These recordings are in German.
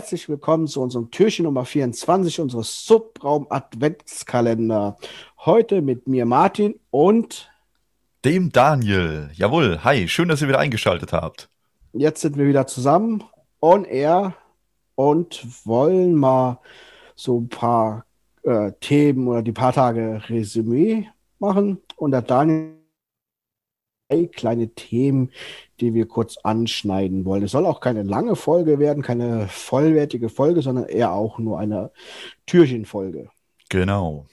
Herzlich willkommen zu unserem Türchen Nummer 24 unseres Subraum Adventskalender. Heute mit mir Martin und dem Daniel. Jawohl, hi, schön, dass ihr wieder eingeschaltet habt. Jetzt sind wir wieder zusammen on air und wollen mal so ein paar äh, Themen oder die paar Tage Resümee machen. Und der Daniel kleine Themen, die wir kurz anschneiden wollen. Es soll auch keine lange Folge werden, keine vollwertige Folge, sondern eher auch nur eine Türchenfolge. Genau.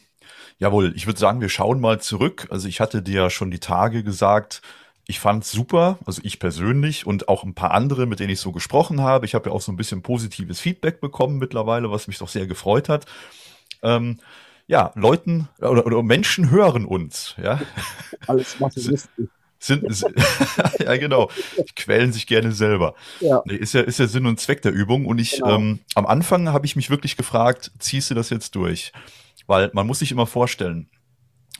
Jawohl, ich würde sagen, wir schauen mal zurück. Also ich hatte dir ja schon die Tage gesagt, ich fand's super, also ich persönlich und auch ein paar andere, mit denen ich so gesprochen habe. Ich habe ja auch so ein bisschen positives Feedback bekommen mittlerweile, was mich doch sehr gefreut hat. Ähm, ja, Leuten oder, oder Menschen hören uns, ja. Alles Masochisten. Sind, ja, genau. Die quälen sich gerne selber. Ja. Ist ja, ist ja Sinn und Zweck der Übung. Und ich, genau. ähm, am Anfang habe ich mich wirklich gefragt, ziehst du das jetzt durch? Weil man muss sich immer vorstellen,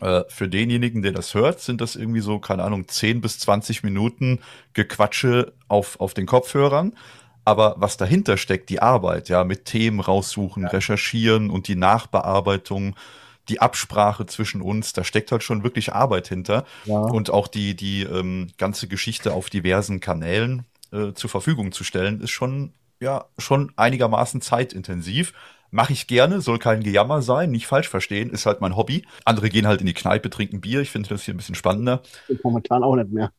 äh, für denjenigen, der das hört, sind das irgendwie so, keine Ahnung, 10 bis 20 Minuten Gequatsche auf, auf den Kopfhörern. Aber was dahinter steckt, die Arbeit, ja, mit Themen raussuchen, ja. recherchieren und die Nachbearbeitung, die Absprache zwischen uns, da steckt halt schon wirklich Arbeit hinter. Ja. Und auch die, die ähm, ganze Geschichte auf diversen Kanälen äh, zur Verfügung zu stellen, ist schon, ja, schon einigermaßen zeitintensiv. Mache ich gerne, soll kein Gejammer sein, nicht falsch verstehen, ist halt mein Hobby. Andere gehen halt in die Kneipe, trinken Bier. Ich finde das hier ein bisschen spannender. Momentan auch nicht mehr.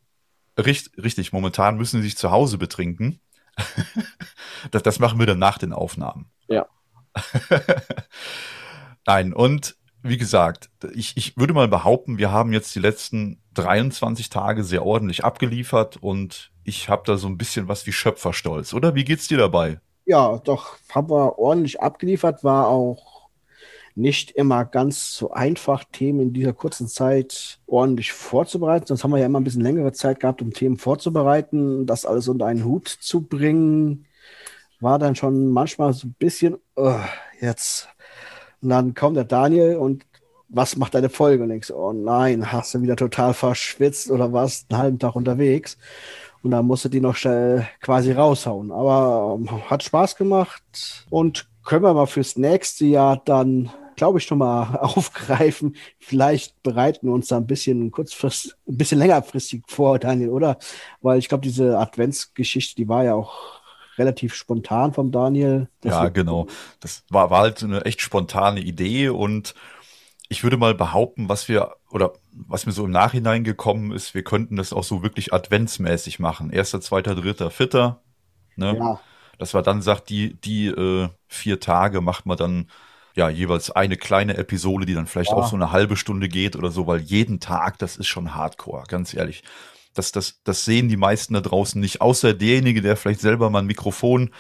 Richtig, richtig. Momentan müssen sie sich zu Hause betrinken. das, das machen wir dann nach den Aufnahmen. Ja. Nein, und wie gesagt, ich, ich würde mal behaupten, wir haben jetzt die letzten 23 Tage sehr ordentlich abgeliefert und ich habe da so ein bisschen was wie Schöpferstolz, oder? Wie geht's dir dabei? Ja, doch, haben wir ordentlich abgeliefert, war auch nicht immer ganz so einfach, Themen in dieser kurzen Zeit ordentlich vorzubereiten. Sonst haben wir ja immer ein bisschen längere Zeit gehabt, um Themen vorzubereiten, das alles unter einen Hut zu bringen. War dann schon manchmal so ein bisschen, uh, jetzt und dann kommt der Daniel und was macht deine Folge? Und denkst, oh nein, hast du wieder total verschwitzt oder warst einen halben Tag unterwegs? Und dann musst du die noch schnell quasi raushauen. Aber ähm, hat Spaß gemacht und können wir mal fürs nächste Jahr dann, glaube ich, schon mal aufgreifen. Vielleicht bereiten wir uns da ein bisschen kurzfristig, ein bisschen längerfristig vor, Daniel, oder? Weil ich glaube, diese Adventsgeschichte, die war ja auch relativ spontan vom Daniel. Ja, genau. Das war, war halt eine echt spontane Idee und ich würde mal behaupten, was wir oder was mir so im Nachhinein gekommen ist, wir könnten das auch so wirklich adventsmäßig machen. Erster, zweiter, dritter, vierter. Ne? Ja. Dass man dann sagt, die, die äh, vier Tage macht man dann ja jeweils eine kleine Episode, die dann vielleicht ja. auch so eine halbe Stunde geht oder so, weil jeden Tag, das ist schon Hardcore, ganz ehrlich das, das, das sehen die meisten da draußen nicht, außer derjenige, der vielleicht selber mal ein Mikrofon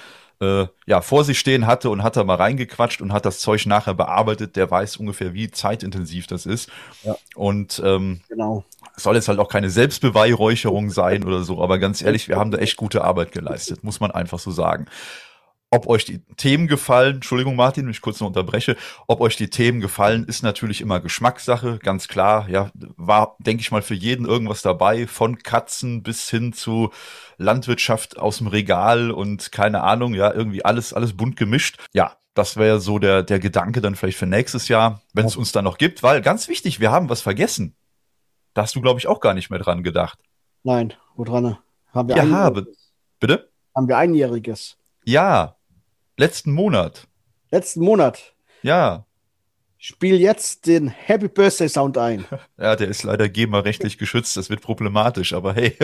äh, ja, vor sich stehen hatte und hat da mal reingequatscht und hat das Zeug nachher bearbeitet, der weiß ungefähr, wie zeitintensiv das ist. Ja. Und ähm, genau. soll jetzt halt auch keine Selbstbeweihräucherung sein oder so, aber ganz ehrlich, wir haben da echt gute Arbeit geleistet, muss man einfach so sagen ob euch die Themen gefallen, Entschuldigung Martin, wenn ich kurz noch unterbreche, ob euch die Themen gefallen, ist natürlich immer Geschmackssache, ganz klar. Ja, war, denke ich mal, für jeden irgendwas dabei, von Katzen bis hin zu Landwirtschaft aus dem Regal und keine Ahnung, ja, irgendwie alles, alles bunt gemischt. Ja, das wäre so der, der Gedanke dann vielleicht für nächstes Jahr, wenn es uns dann noch gibt, weil ganz wichtig, wir haben was vergessen. Da hast du, glaube ich, auch gar nicht mehr dran gedacht. Nein, wo dran? Haben wir ja, habe. Bitte? Haben wir einjähriges? Ja, Letzten Monat. Letzten Monat. Ja. Spiel jetzt den Happy Birthday Sound ein. Ja, der ist leider GEMA-rechtlich geschützt, das wird problematisch, aber hey.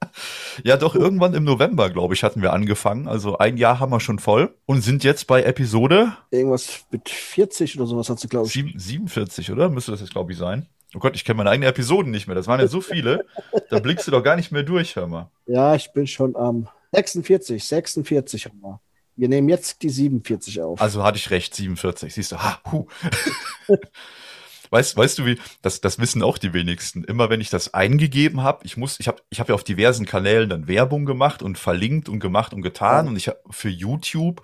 ja, doch, irgendwann im November, glaube ich, hatten wir angefangen. Also ein Jahr haben wir schon voll und sind jetzt bei Episode. Irgendwas mit 40 oder sowas hast du, glaube ich. 47, oder? Müsste das jetzt, glaube ich, sein. Oh Gott, ich kenne meine eigenen Episoden nicht mehr. Das waren ja so viele. da blickst du doch gar nicht mehr durch, hör mal. Ja, ich bin schon am 46, 46 haben wir. Wir nehmen jetzt die 47 auf. Also hatte ich recht, 47. Siehst du, ha, hu. weißt, weißt du wie, das, das wissen auch die wenigsten. Immer wenn ich das eingegeben habe, ich muss, ich habe ich hab ja auf diversen Kanälen dann Werbung gemacht und verlinkt und gemacht und getan. Ja. Und ich habe für YouTube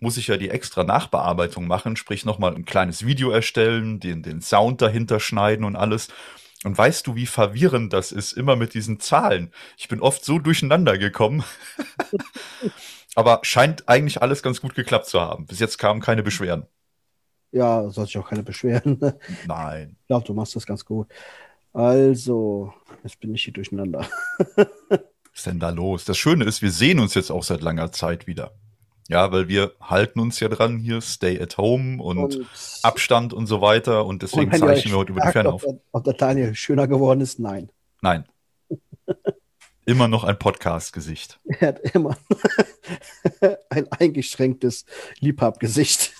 muss ich ja die extra Nachbearbeitung machen, sprich nochmal ein kleines Video erstellen, den, den Sound dahinter schneiden und alles. Und weißt du, wie verwirrend das ist, immer mit diesen Zahlen? Ich bin oft so durcheinander gekommen. Aber scheint eigentlich alles ganz gut geklappt zu haben. Bis jetzt kamen keine Beschwerden. Ja, soll sich auch keine beschweren. Nein. Ich glaube, du machst das ganz gut. Also, jetzt bin ich hier durcheinander. Was ist denn da los? Das Schöne ist, wir sehen uns jetzt auch seit langer Zeit wieder. Ja, weil wir halten uns ja dran hier, stay at home und, und Abstand und so weiter und deswegen und zeichnen wir heute über die Ferne auf. Ob der Daniel schöner geworden ist? Nein. Nein. immer noch ein Podcast-Gesicht. Er hat immer ein eingeschränktes Liebhabgesicht.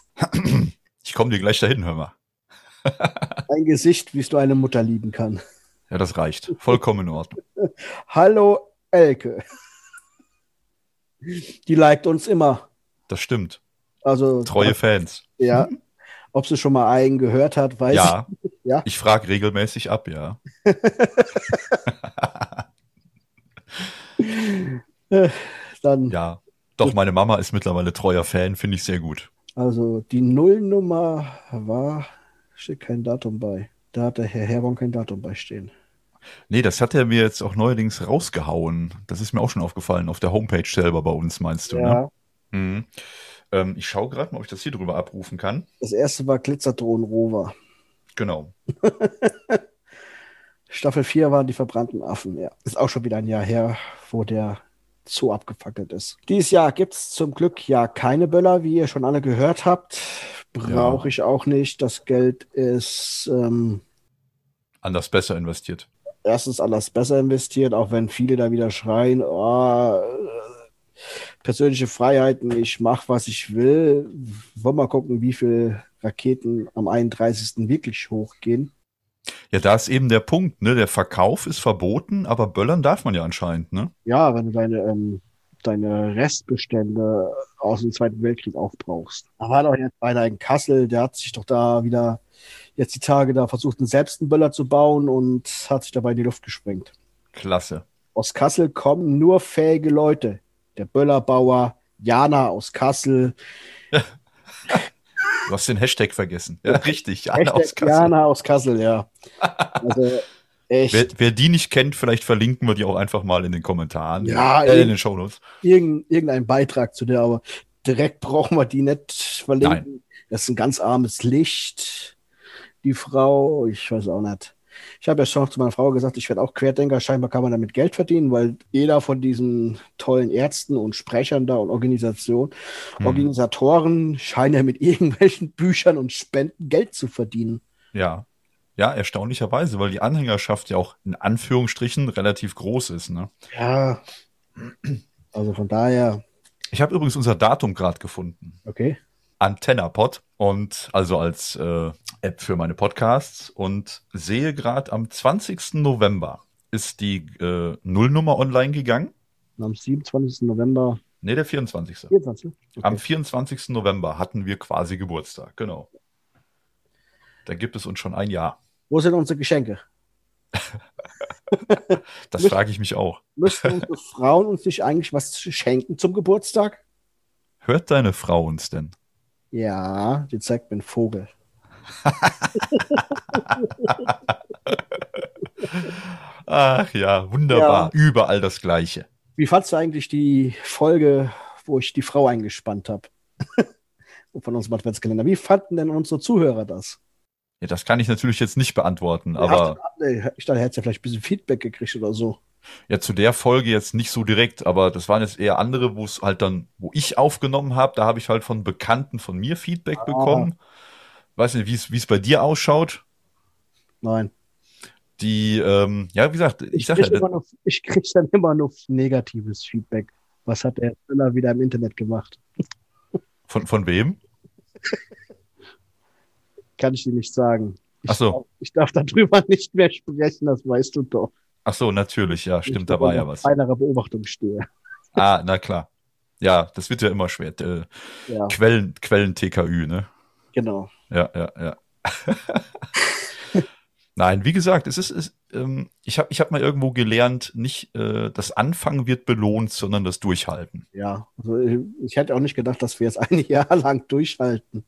Ich komme dir gleich dahin, hör mal. ein Gesicht, wie es nur eine Mutter lieben kann. Ja, das reicht. Vollkommen in Ordnung. Hallo, Elke. Die liked uns immer. Das stimmt. Also treue Fans. Ja. Ob sie schon mal einen gehört hat, weiß ja. ich. Ja. Ich frage regelmäßig ab, ja. Dann. Ja. Doch, meine Mama ist mittlerweile treuer Fan, finde ich sehr gut. Also die Nullnummer war, steht kein Datum bei. Da hat der Herr Herborn kein Datum bei stehen. Nee, das hat er mir jetzt auch neuerdings rausgehauen. Das ist mir auch schon aufgefallen, auf der Homepage selber bei uns, meinst du, ja. ne? Mhm. Ähm, ich schaue gerade mal, ob ich das hier drüber abrufen kann. Das erste war Glitzerdrohnen Rover. Genau. Staffel 4 waren die verbrannten Affen, ja. Ist auch schon wieder ein Jahr her, wo der Zoo abgefackelt ist. Dieses Jahr gibt es zum Glück ja keine Böller, wie ihr schon alle gehört habt. Brauche ja. ich auch nicht. Das Geld ist ähm, anders besser investiert. Erstens anders besser investiert, auch wenn viele da wieder schreien, oh, persönliche Freiheiten, ich mache, was ich will. Wollen wir mal gucken, wie viele Raketen am 31. wirklich hochgehen. Ja, da ist eben der Punkt, ne? Der Verkauf ist verboten, aber böllern darf man ja anscheinend, ne? Ja, wenn du deine, ähm, deine Restbestände aus dem Zweiten Weltkrieg aufbrauchst. Da war doch jetzt einer in Kassel, der hat sich doch da wieder jetzt die Tage da versucht, selbst einen Böller zu bauen und hat sich dabei in die Luft gesprengt. Klasse. Aus Kassel kommen nur fähige Leute. Der Böllerbauer, Jana aus Kassel, Du hast den Hashtag vergessen. Ja, richtig. Jana Hashtag aus Kassel. Jana aus Kassel, ja. Also, echt. Wer, wer, die nicht kennt, vielleicht verlinken wir die auch einfach mal in den Kommentaren. Ja, äh, in den Shownotes. Irgend, irgendein Beitrag zu der, aber direkt brauchen wir die nicht verlinken. Nein. Das ist ein ganz armes Licht. Die Frau, ich weiß auch nicht. Ich habe ja schon zu meiner Frau gesagt, ich werde auch Querdenker. Scheinbar kann man damit Geld verdienen, weil jeder von diesen tollen Ärzten und Sprechern da und Organisationen, hm. Organisatoren scheinen ja mit irgendwelchen Büchern und Spenden Geld zu verdienen. Ja. Ja, erstaunlicherweise, weil die Anhängerschaft ja auch in Anführungsstrichen relativ groß ist. Ne? Ja. Also von daher. Ich habe übrigens unser Datum gerade gefunden. Okay. AntennaPod und also als äh, App für meine Podcasts und sehe gerade am 20. November ist die äh, Nullnummer online gegangen. Am 27. November. Nee, der 24. 24? Okay. Am 24. November hatten wir quasi Geburtstag, genau. Da gibt es uns schon ein Jahr. Wo sind unsere Geschenke? das frage ich mich auch. Müssten unsere Frauen uns nicht eigentlich was schenken zum Geburtstag? Hört deine Frau uns denn? Ja, die zeigt mir einen Vogel. Ach ja, wunderbar. Ja. Überall das Gleiche. Wie fandst du eigentlich die Folge, wo ich die Frau eingespannt habe? Von unserem Adventskalender. Wie fanden denn unsere Zuhörer das? Ja, das kann ich natürlich jetzt nicht beantworten, aber. Ich dachte, er hätte ja vielleicht ein bisschen Feedback gekriegt oder so. Ja, zu der Folge jetzt nicht so direkt, aber das waren jetzt eher andere, wo es halt dann, wo ich aufgenommen habe, da habe ich halt von Bekannten von mir Feedback ah. bekommen. Weiß nicht, wie es bei dir ausschaut. Nein. Die, ähm, ja, wie gesagt, ich, ich sage ja. Nur, ich kriege dann immer nur negatives Feedback. Was hat der Müller wieder im Internet gemacht? Von, von wem? Kann ich dir nicht sagen. Ich, Ach so. ich darf darüber nicht mehr sprechen, das weißt du doch. Ach so, natürlich, ja, stimmt, da war ja was. Feinerer Beobachtung stehe. Ah, na klar. Ja, das wird ja immer schwer. Äh, ja. Quellen, Quellen TKÜ, ne? Genau. Ja, ja, ja. Nein, wie gesagt, es ist, es, ähm, ich habe ich hab mal irgendwo gelernt, nicht äh, das Anfangen wird belohnt, sondern das Durchhalten. Ja, also ich, ich hätte auch nicht gedacht, dass wir jetzt ein Jahr lang durchhalten.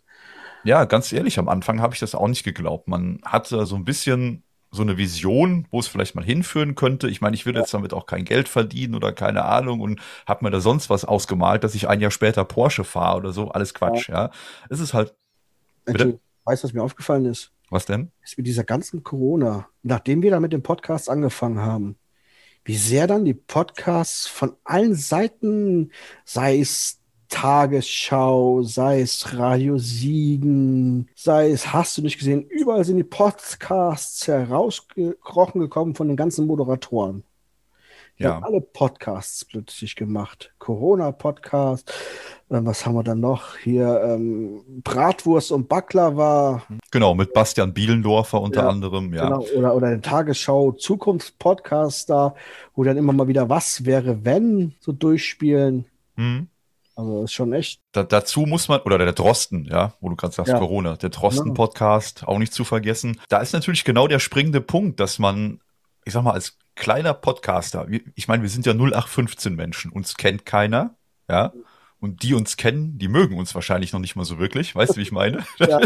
Ja, ganz ehrlich, am Anfang habe ich das auch nicht geglaubt. Man hatte so ein bisschen so eine Vision, wo es vielleicht mal hinführen könnte. Ich meine, ich würde ja. jetzt damit auch kein Geld verdienen oder keine Ahnung und habe mir da sonst was ausgemalt, dass ich ein Jahr später Porsche fahre oder so. Alles Quatsch, ja. ja. Es ist halt. Bitte? Weißt du, was mir aufgefallen ist? Was denn? Ist mit dieser ganzen Corona, nachdem wir da mit dem Podcast angefangen haben, wie sehr dann die Podcasts von allen Seiten, sei es Tagesschau, sei es Radio Siegen, sei es, hast du nicht gesehen, überall sind die Podcasts herausgekrochen gekommen von den ganzen Moderatoren. Die ja. haben alle Podcasts plötzlich gemacht. Corona-Podcast, äh, was haben wir dann noch? Hier ähm, Bratwurst und Baklava. Genau, mit Bastian Bielendorfer unter ja, anderem, ja. Genau, oder, oder der Tagesschau Zukunftspodcast da, wo dann immer mal wieder was wäre, wenn so durchspielen. Mhm. Also ist schon echt. Da, dazu muss man, oder der Drosten, ja, wo du gerade sagst, ja. Corona, der Drosten-Podcast, auch nicht zu vergessen. Da ist natürlich genau der springende Punkt, dass man, ich sag mal, als kleiner Podcaster, ich meine, wir sind ja 0815 Menschen, uns kennt keiner, ja. Und die uns kennen, die mögen uns wahrscheinlich noch nicht mal so wirklich. Weißt du, wie ich meine? Ja.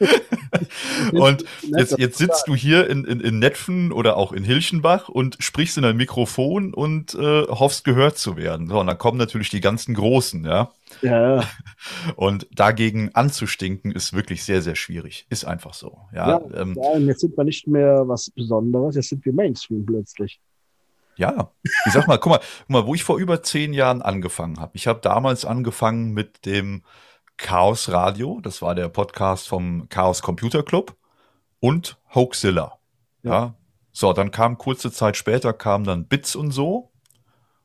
und jetzt, jetzt sitzt du hier in, in, in Netfen oder auch in Hilchenbach und sprichst in ein Mikrofon und äh, hoffst gehört zu werden. So, und dann kommen natürlich die ganzen Großen, ja. Ja. Und dagegen anzustinken ist wirklich sehr, sehr schwierig. Ist einfach so. Ja, ja, ähm, ja jetzt sind wir nicht mehr was Besonderes, jetzt sind wir Mainstream plötzlich. Ja, ich sag mal, guck mal, guck mal, wo ich vor über zehn Jahren angefangen habe. Ich habe damals angefangen mit dem Chaos Radio, das war der Podcast vom Chaos Computer Club und Hoaxilla. Ja. ja. So, dann kam kurze Zeit später kam dann Bits und so.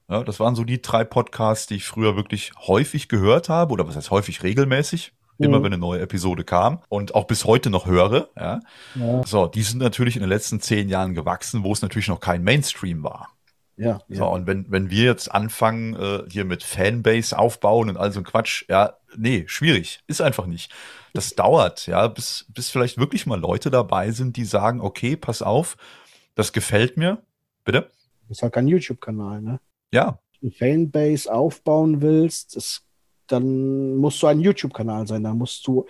Ja, das waren so die drei Podcasts, die ich früher wirklich häufig gehört habe oder was heißt häufig regelmäßig. Mhm. Immer wenn eine neue Episode kam und auch bis heute noch höre. Ja. ja. So, die sind natürlich in den letzten zehn Jahren gewachsen, wo es natürlich noch kein Mainstream war. Ja, ja. So, und wenn, wenn wir jetzt anfangen, äh, hier mit Fanbase aufbauen und all so ein Quatsch, ja, nee, schwierig. Ist einfach nicht. Das dauert, ja, bis, bis vielleicht wirklich mal Leute dabei sind, die sagen, okay, pass auf, das gefällt mir. Bitte? Das ist halt kein YouTube-Kanal, ne? Ja. Wenn du Fanbase aufbauen willst, das, dann musst du ein YouTube-Kanal sein, da musst du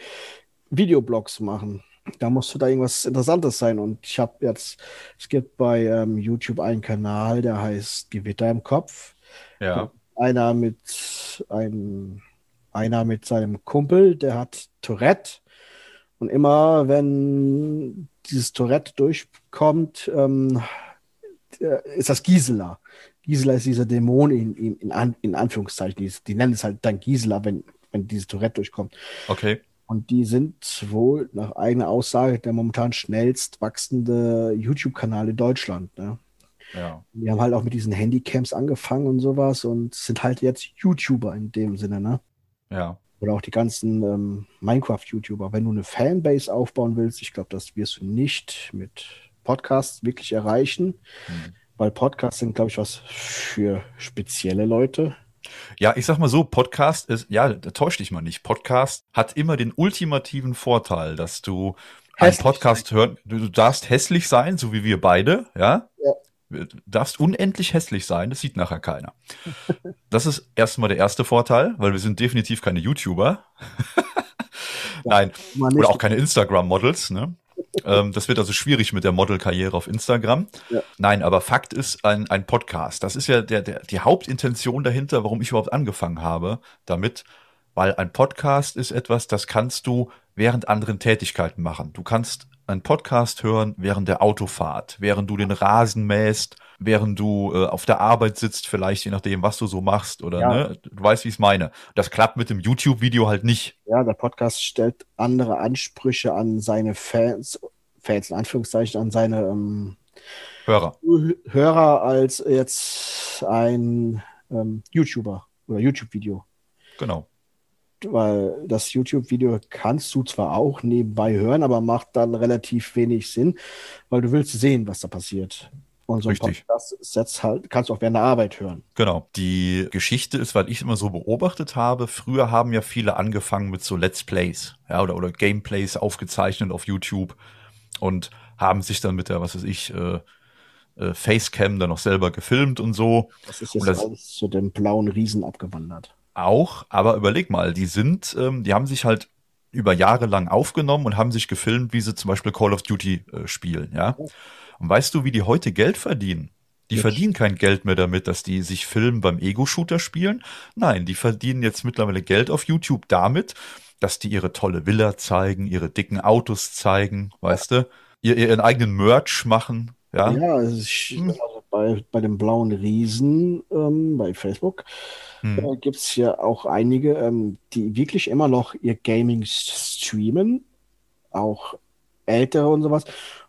Videoblogs machen da musste da irgendwas Interessantes sein. Und ich habe jetzt, es gibt bei ähm, YouTube einen Kanal, der heißt Gewitter im Kopf. Ja. Einer mit ein, einer mit seinem Kumpel, der hat Tourette. Und immer wenn dieses Tourette durchkommt, ähm, ist das Gisela. Gisela ist dieser Dämon in, in, in, in Anführungszeichen. Die, die nennen es halt dann Gisela, wenn, wenn dieses Tourette durchkommt. Okay. Und die sind wohl nach eigener Aussage der momentan schnellst wachsende YouTube-Kanal in Deutschland. Ne? Ja. Die haben halt auch mit diesen Handycams angefangen und sowas und sind halt jetzt YouTuber in dem Sinne, ne? Ja. Oder auch die ganzen ähm, Minecraft-YouTuber. Wenn du eine Fanbase aufbauen willst, ich glaube, das wirst du nicht mit Podcasts wirklich erreichen, mhm. weil Podcasts sind, glaube ich, was für spezielle Leute. Ja, ich sag mal so, Podcast ist, ja, da täusch dich mal nicht. Podcast hat immer den ultimativen Vorteil, dass du einen Podcast hören, du, du, darfst hässlich sein, so wie wir beide, ja? ja. Du darfst unendlich hässlich sein, das sieht nachher keiner. Das ist erstmal der erste Vorteil, weil wir sind definitiv keine YouTuber. Nein, oder auch keine Instagram-Models, ne? ähm, das wird also schwierig mit der Modelkarriere auf Instagram. Ja. Nein, aber Fakt ist ein, ein Podcast. Das ist ja der, der, die Hauptintention dahinter, warum ich überhaupt angefangen habe damit. Weil ein Podcast ist etwas, das kannst du während anderen Tätigkeiten machen. Du kannst einen Podcast hören während der Autofahrt, während du den Rasen mähst, während du äh, auf der Arbeit sitzt, vielleicht je nachdem, was du so machst oder ja. ne, du weißt, wie ich es meine. Das klappt mit dem YouTube-Video halt nicht. Ja, der Podcast stellt andere Ansprüche an seine Fans, Fans in Anführungszeichen, an seine ähm, Hörer. Hörer als jetzt ein ähm, YouTuber oder YouTube-Video. Genau weil das YouTube-Video kannst du zwar auch nebenbei hören, aber macht dann relativ wenig Sinn, weil du willst sehen, was da passiert. Und so Richtig. Podcast halt, kannst du auch während der Arbeit hören. Genau. Die Geschichte ist, weil ich immer so beobachtet habe, früher haben ja viele angefangen mit so Let's Plays, ja, oder, oder Gameplays aufgezeichnet auf YouTube und haben sich dann mit der, was weiß ich, äh, äh, Facecam dann noch selber gefilmt und so. Das ist jetzt das, alles zu dem blauen Riesen abgewandert auch, aber überleg mal, die sind, ähm, die haben sich halt über Jahre lang aufgenommen und haben sich gefilmt, wie sie zum Beispiel Call of Duty äh, spielen, ja. Und weißt du, wie die heute Geld verdienen? Die verdienen kein Geld mehr damit, dass die sich filmen beim Ego-Shooter spielen. Nein, die verdienen jetzt mittlerweile Geld auf YouTube damit, dass die ihre tolle Villa zeigen, ihre dicken Autos zeigen, weißt du, ihr, ihren eigenen Merch machen, ja. Ja, also ich, hm. also bei, bei dem blauen Riesen ähm, bei Facebook hm. äh, gibt es ja auch einige, ähm, die wirklich immer noch ihr Gaming streamen, auch ältere und sowas.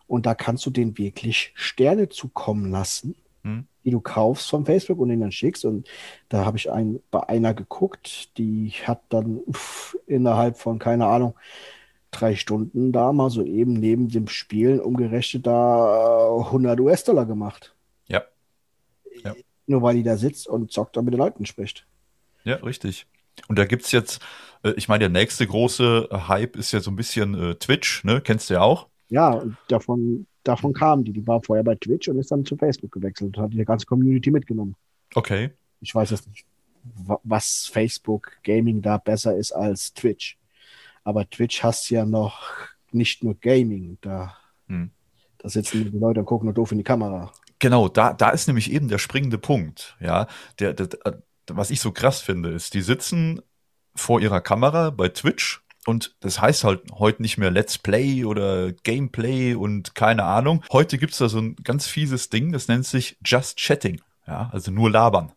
Und da kannst du denen wirklich Sterne zukommen lassen, hm. die du kaufst von Facebook und denen dann schickst. Und da habe ich ein, bei einer geguckt, die hat dann pff, innerhalb von, keine Ahnung, drei Stunden da mal so eben neben dem Spielen umgerechnet da 100 US-Dollar gemacht. Nur weil die da sitzt und zockt und mit den Leuten spricht. Ja, richtig. Und da gibt es jetzt, äh, ich meine, der nächste große Hype ist ja so ein bisschen äh, Twitch, ne? Kennst du ja auch? Ja, davon, davon kam die. Die war vorher bei Twitch und ist dann zu Facebook gewechselt und hat die ganze Community mitgenommen. Okay. Ich weiß jetzt nicht, was Facebook Gaming da besser ist als Twitch. Aber Twitch hast ja noch nicht nur Gaming. Da, hm. da sitzen die Leute und gucken nur doof in die Kamera. Genau, da, da ist nämlich eben der springende Punkt. Ja, der, der, was ich so krass finde, ist, die sitzen vor ihrer Kamera bei Twitch und das heißt halt heute nicht mehr Let's Play oder Gameplay und keine Ahnung. Heute gibt's da so ein ganz fieses Ding, das nennt sich Just Chatting. Ja, also nur labern.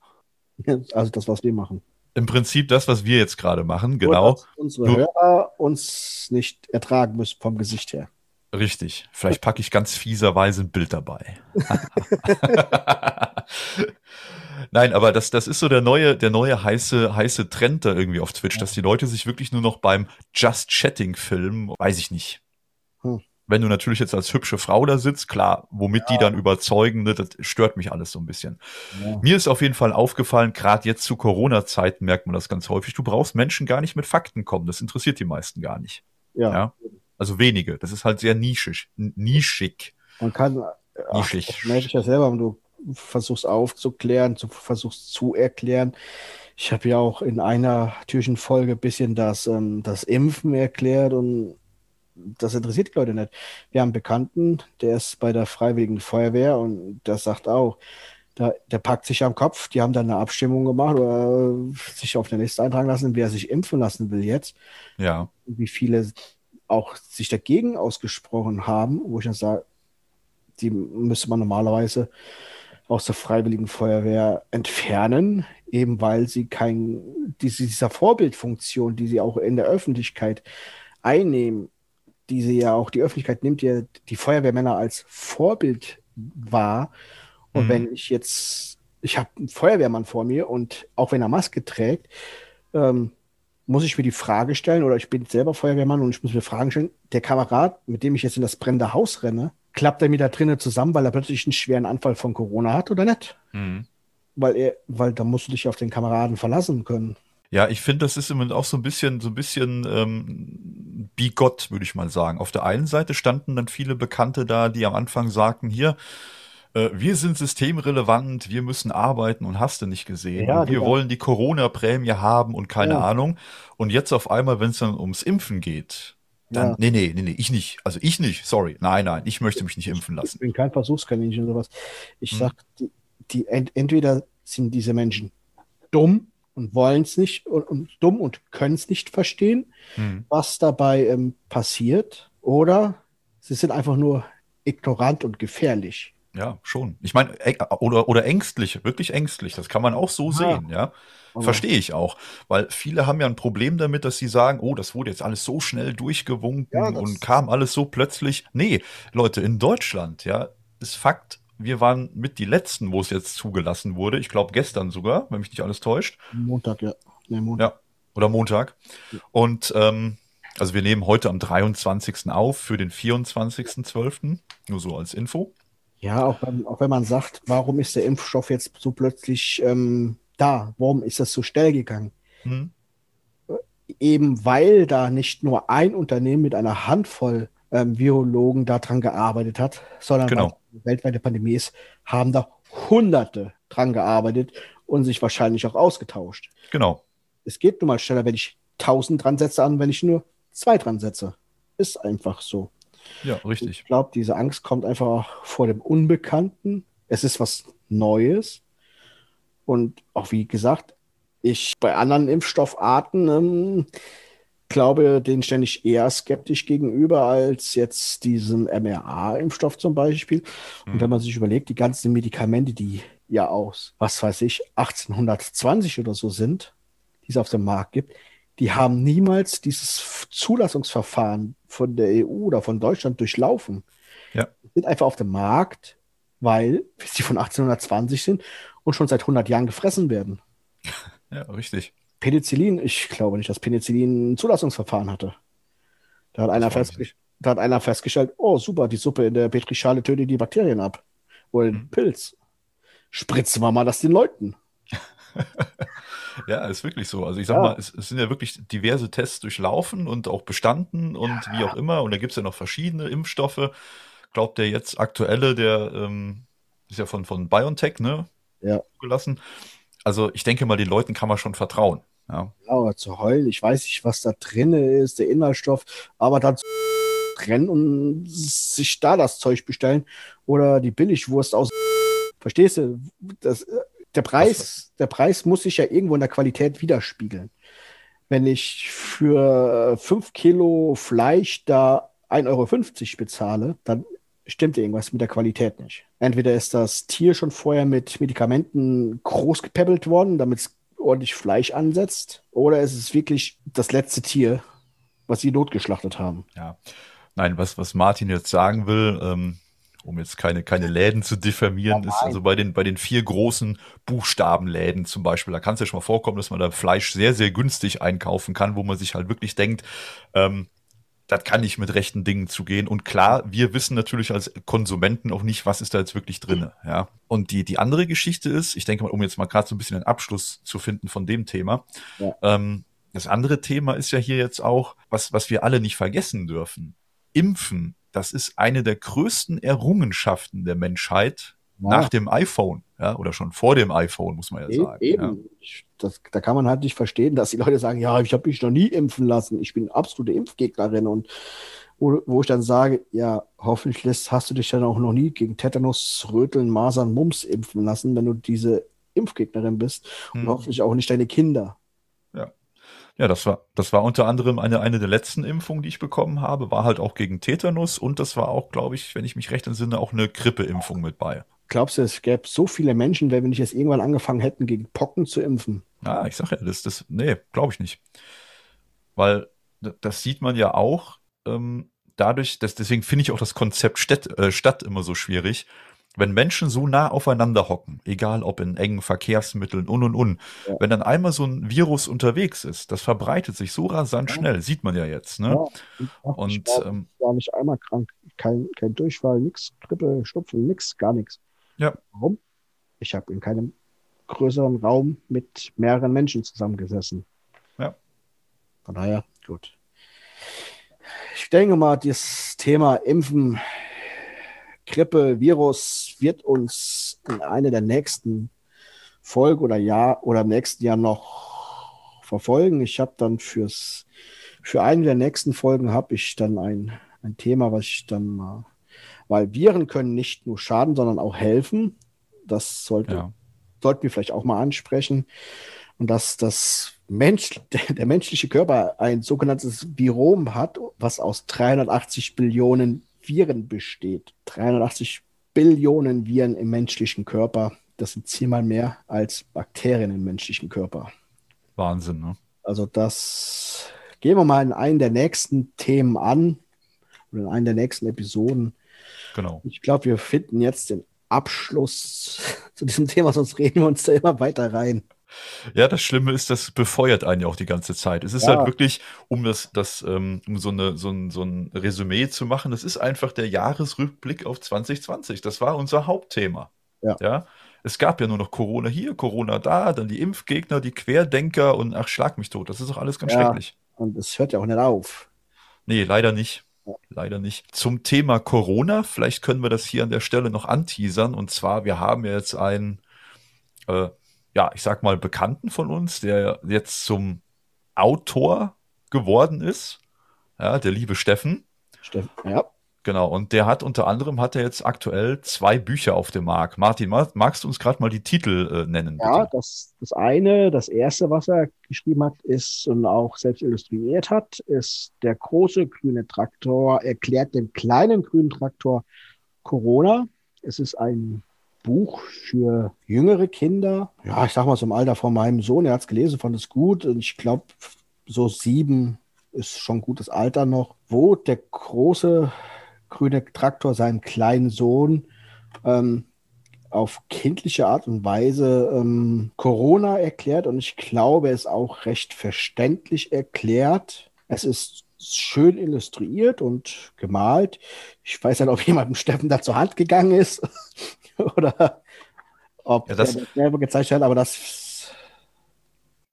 Also das, was wir machen. Im Prinzip das, was wir jetzt gerade machen, genau. Nur, unsere nur, Hörer uns nicht ertragen müssen vom Gesicht her. Richtig. Vielleicht packe ich ganz fieserweise ein Bild dabei. Nein, aber das, das ist so der neue, der neue heiße, heiße Trend da irgendwie auf Twitch, dass die Leute sich wirklich nur noch beim Just Chatting filmen, weiß ich nicht. Hm. Wenn du natürlich jetzt als hübsche Frau da sitzt, klar, womit ja. die dann überzeugen, ne, das stört mich alles so ein bisschen. Ja. Mir ist auf jeden Fall aufgefallen, gerade jetzt zu Corona-Zeiten merkt man das ganz häufig, du brauchst Menschen gar nicht mit Fakten kommen. Das interessiert die meisten gar nicht. Ja. ja? Also wenige. Das ist halt sehr nischig. Nischig. Man kann, nischig. Ach, das merke ich ja selber, wenn du versuchst aufzuklären, zu, versuchst zu erklären. Ich habe ja auch in einer Türchenfolge ein bisschen das, ähm, das Impfen erklärt und das interessiert die Leute nicht. Wir haben einen Bekannten, der ist bei der Freiwilligen Feuerwehr und der sagt auch, der, der packt sich am Kopf, die haben dann eine Abstimmung gemacht oder sich auf der Liste eintragen lassen, wer sich impfen lassen will jetzt. Ja. Wie viele auch sich dagegen ausgesprochen haben, wo ich dann sage, die müsste man normalerweise aus der Freiwilligen Feuerwehr entfernen, eben weil sie kein, diese, dieser Vorbildfunktion, die sie auch in der Öffentlichkeit einnehmen, die sie ja auch, die Öffentlichkeit nimmt ja die Feuerwehrmänner als Vorbild wahr. Und mhm. wenn ich jetzt, ich habe einen Feuerwehrmann vor mir und auch wenn er Maske trägt, ähm, muss ich mir die Frage stellen, oder ich bin selber Feuerwehrmann und ich muss mir Fragen stellen, der Kamerad, mit dem ich jetzt in das brennende Haus renne, klappt er mir da drinnen zusammen, weil er plötzlich einen schweren Anfall von Corona hat oder nicht? Mhm. Weil er, weil da musst du dich auf den Kameraden verlassen können. Ja, ich finde, das ist immer auch so ein bisschen, so ein bisschen ähm, bigott, würde ich mal sagen. Auf der einen Seite standen dann viele Bekannte da, die am Anfang sagten, hier, äh, wir sind systemrelevant, wir müssen arbeiten und hast du nicht gesehen. Ja, wir wollen die Corona-Prämie haben und keine ja. Ahnung. Und jetzt auf einmal, wenn es dann ums Impfen geht, dann, ja. nee, nee, nee, nee, ich nicht. Also ich nicht, sorry. Nein, nein, ich möchte mich nicht impfen lassen. Ich bin kein Versuchskaninchen oder sowas. Ich hm. sag, die, die ent, entweder sind diese Menschen dumm und wollen es nicht und, und, dumm und können es nicht verstehen, hm. was dabei ähm, passiert, oder sie sind einfach nur ignorant und gefährlich. Ja, schon. Ich meine, oder, oder ängstlich, wirklich ängstlich. Das kann man auch so sehen, ja. Verstehe ich auch. Weil viele haben ja ein Problem damit, dass sie sagen, oh, das wurde jetzt alles so schnell durchgewunken ja, und kam alles so plötzlich. Nee, Leute, in Deutschland, ja, ist Fakt, wir waren mit die Letzten, wo es jetzt zugelassen wurde. Ich glaube gestern sogar, wenn mich nicht alles täuscht. Montag, ja. Nee, Montag. Ja, oder Montag. Und ähm, also wir nehmen heute am 23. auf für den 24.12. Nur so als Info. Ja, auch wenn, auch wenn man sagt, warum ist der Impfstoff jetzt so plötzlich ähm, da? Warum ist das so schnell gegangen? Hm. Eben weil da nicht nur ein Unternehmen mit einer Handvoll ähm, Virologen daran gearbeitet hat, sondern genau. weil weltweite Pandemie ist, haben da Hunderte dran gearbeitet und sich wahrscheinlich auch ausgetauscht. Genau. Es geht nun mal schneller, wenn ich 1000 dran setze, an, wenn ich nur zwei dran setze. Ist einfach so. Ja, richtig. Ich glaube, diese Angst kommt einfach vor dem Unbekannten. Es ist was Neues. Und auch wie gesagt, ich bei anderen Impfstoffarten ähm, glaube, den stände ich eher skeptisch gegenüber als jetzt diesem mRNA-Impfstoff zum Beispiel. Mhm. Und wenn man sich überlegt, die ganzen Medikamente, die ja aus, was weiß ich, 1820 oder so sind, die es auf dem Markt gibt, die haben niemals dieses Zulassungsverfahren von der EU oder von Deutschland durchlaufen. Ja. Sind einfach auf dem Markt, weil sie von 1820 sind und schon seit 100 Jahren gefressen werden. Ja, richtig. Penicillin, ich glaube nicht, dass Penicillin ein Zulassungsverfahren hatte. Da hat, einer, festge da hat einer festgestellt, oh super, die Suppe in der Petrischale tötet die Bakterien ab. Oder den mhm. Pilz. Spritzen wir mal das den Leuten. ja, ist wirklich so. Also ich sag ja. mal, es, es, sind ja wirklich diverse Tests durchlaufen und auch bestanden und ja. wie auch immer. Und da gibt es ja noch verschiedene Impfstoffe. Glaubt der jetzt aktuelle, der ähm, ist ja von, von BioNTech, ne? Ja. Gelassen. Also ich denke mal, den Leuten kann man schon vertrauen. Ja, ja aber zu heulen, ich weiß nicht, was da drin ist, der Inhaltsstoff, aber dann rennen und sich da das Zeug bestellen oder die Billigwurst aus. Verstehst du? Das, der, Preis, der Preis muss sich ja irgendwo in der Qualität widerspiegeln. Wenn ich für 5 Kilo Fleisch da 1,50 Euro bezahle, dann stimmt irgendwas mit der Qualität nicht. Entweder ist das Tier schon vorher mit Medikamenten groß gepäppelt worden, damit es ordentlich Fleisch ansetzt, oder ist es wirklich das letzte Tier, was sie notgeschlachtet haben. Ja. Nein, was, was Martin jetzt sagen will, ähm, um jetzt keine, keine Läden zu diffamieren, ja, ist also bei den, bei den vier großen Buchstabenläden zum Beispiel, da kann es ja schon mal vorkommen, dass man da Fleisch sehr, sehr günstig einkaufen kann, wo man sich halt wirklich denkt, ähm, das kann nicht mit rechten Dingen zugehen. Und klar, wir wissen natürlich als Konsumenten auch nicht, was ist da jetzt wirklich drin. Ja. Und die, die andere Geschichte ist, ich denke mal, um jetzt mal gerade so ein bisschen einen Abschluss zu finden von dem Thema. Ja. Ähm, das andere Thema ist ja hier jetzt auch, was, was wir alle nicht vergessen dürfen. Impfen, das ist eine der größten Errungenschaften der Menschheit ja. nach dem iPhone, ja, oder schon vor dem iPhone, muss man ja e sagen. Eben. Ja. Das, da kann man halt nicht verstehen, dass die Leute sagen, ja, ich habe mich noch nie impfen lassen, ich bin absolute Impfgegnerin und wo, wo ich dann sage, ja, hoffentlich hast du dich dann auch noch nie gegen Tetanus, Röteln, Masern, Mumps impfen lassen, wenn du diese Impfgegnerin bist hm. und hoffentlich auch nicht deine Kinder. Ja. Das war, das war unter anderem eine, eine der letzten Impfungen, die ich bekommen habe, war halt auch gegen Tetanus und das war auch, glaube ich, wenn ich mich recht entsinne, auch eine Grippeimpfung mit bei. Glaubst du, es gäbe so viele Menschen, wenn wir nicht jetzt irgendwann angefangen hätten, gegen Pocken zu impfen? Ja, ich sag ja, das, das, nee, glaube ich nicht. Weil das sieht man ja auch, ähm, dadurch, dass, deswegen finde ich auch das Konzept Stadt, äh, Stadt immer so schwierig. Wenn Menschen so nah aufeinander hocken, egal ob in engen Verkehrsmitteln und und und, ja. wenn dann einmal so ein Virus unterwegs ist, das verbreitet sich so rasant ja. schnell, sieht man ja jetzt. Ne? Ja, und ich war, ähm, war nicht einmal krank, kein, kein Durchfall, nichts, Grippe, Schnupfen, nichts, gar nichts. Ja. Warum? Ich habe in keinem größeren Raum mit mehreren Menschen zusammengesessen. Ja. Von daher, gut. Ich denke mal, das Thema Impfen, Grippe, Virus wird uns in einer der nächsten Folgen oder Jahr oder im nächsten Jahr noch verfolgen. Ich habe dann fürs für eine der nächsten Folgen habe ich dann ein, ein Thema, was ich dann mal weil Viren können nicht nur schaden, sondern auch helfen. Das sollte, ja. sollten wir vielleicht auch mal ansprechen. Und dass das Mensch, der menschliche Körper ein sogenanntes Virom hat, was aus 380 Billionen Viren besteht. 380 Billionen Viren im menschlichen Körper. Das sind zehnmal mehr als Bakterien im menschlichen Körper. Wahnsinn, ne? Also das gehen wir mal in einen der nächsten Themen an oder in einen der nächsten Episoden. Genau. Ich glaube, wir finden jetzt den Abschluss zu diesem Thema, sonst reden wir uns da immer weiter rein. Ja, das Schlimme ist, das befeuert einen ja auch die ganze Zeit. Es ist ja. halt wirklich, um das, das, ähm, um so, eine, so, ein, so ein Resümee zu machen, das ist einfach der Jahresrückblick auf 2020. Das war unser Hauptthema. Ja. ja. Es gab ja nur noch Corona hier, Corona da, dann die Impfgegner, die Querdenker und ach, schlag mich tot. Das ist doch alles ganz ja. schrecklich. Und es hört ja auch nicht auf. Nee, leider nicht. Leider nicht. Zum Thema Corona, vielleicht können wir das hier an der Stelle noch anteasern. Und zwar, wir haben ja jetzt einen, äh, ja, ich sag mal, Bekannten von uns, der jetzt zum Autor geworden ist. ja, der liebe Steffen. Steffen, ja. Genau, und der hat unter anderem hat er jetzt aktuell zwei Bücher auf dem Markt. Martin, magst du uns gerade mal die Titel äh, nennen? Bitte? Ja, das, das eine, das erste, was er geschrieben hat, ist und auch selbst illustriert hat, ist der große grüne Traktor erklärt dem kleinen grünen Traktor Corona. Es ist ein Buch für jüngere Kinder. Ja, ich sag mal so im Alter von meinem Sohn, er hat es gelesen, fand es gut. Und ich glaube, so sieben ist schon gutes Alter noch, wo der große grüne Traktor seinen kleinen Sohn ähm, auf kindliche Art und Weise ähm, Corona erklärt und ich glaube, es auch recht verständlich erklärt. Es ist schön illustriert und gemalt. Ich weiß nicht, ob jemand dem Steffen da zur Hand gegangen ist oder ob ja, das, er das selber gezeigt hat, aber das.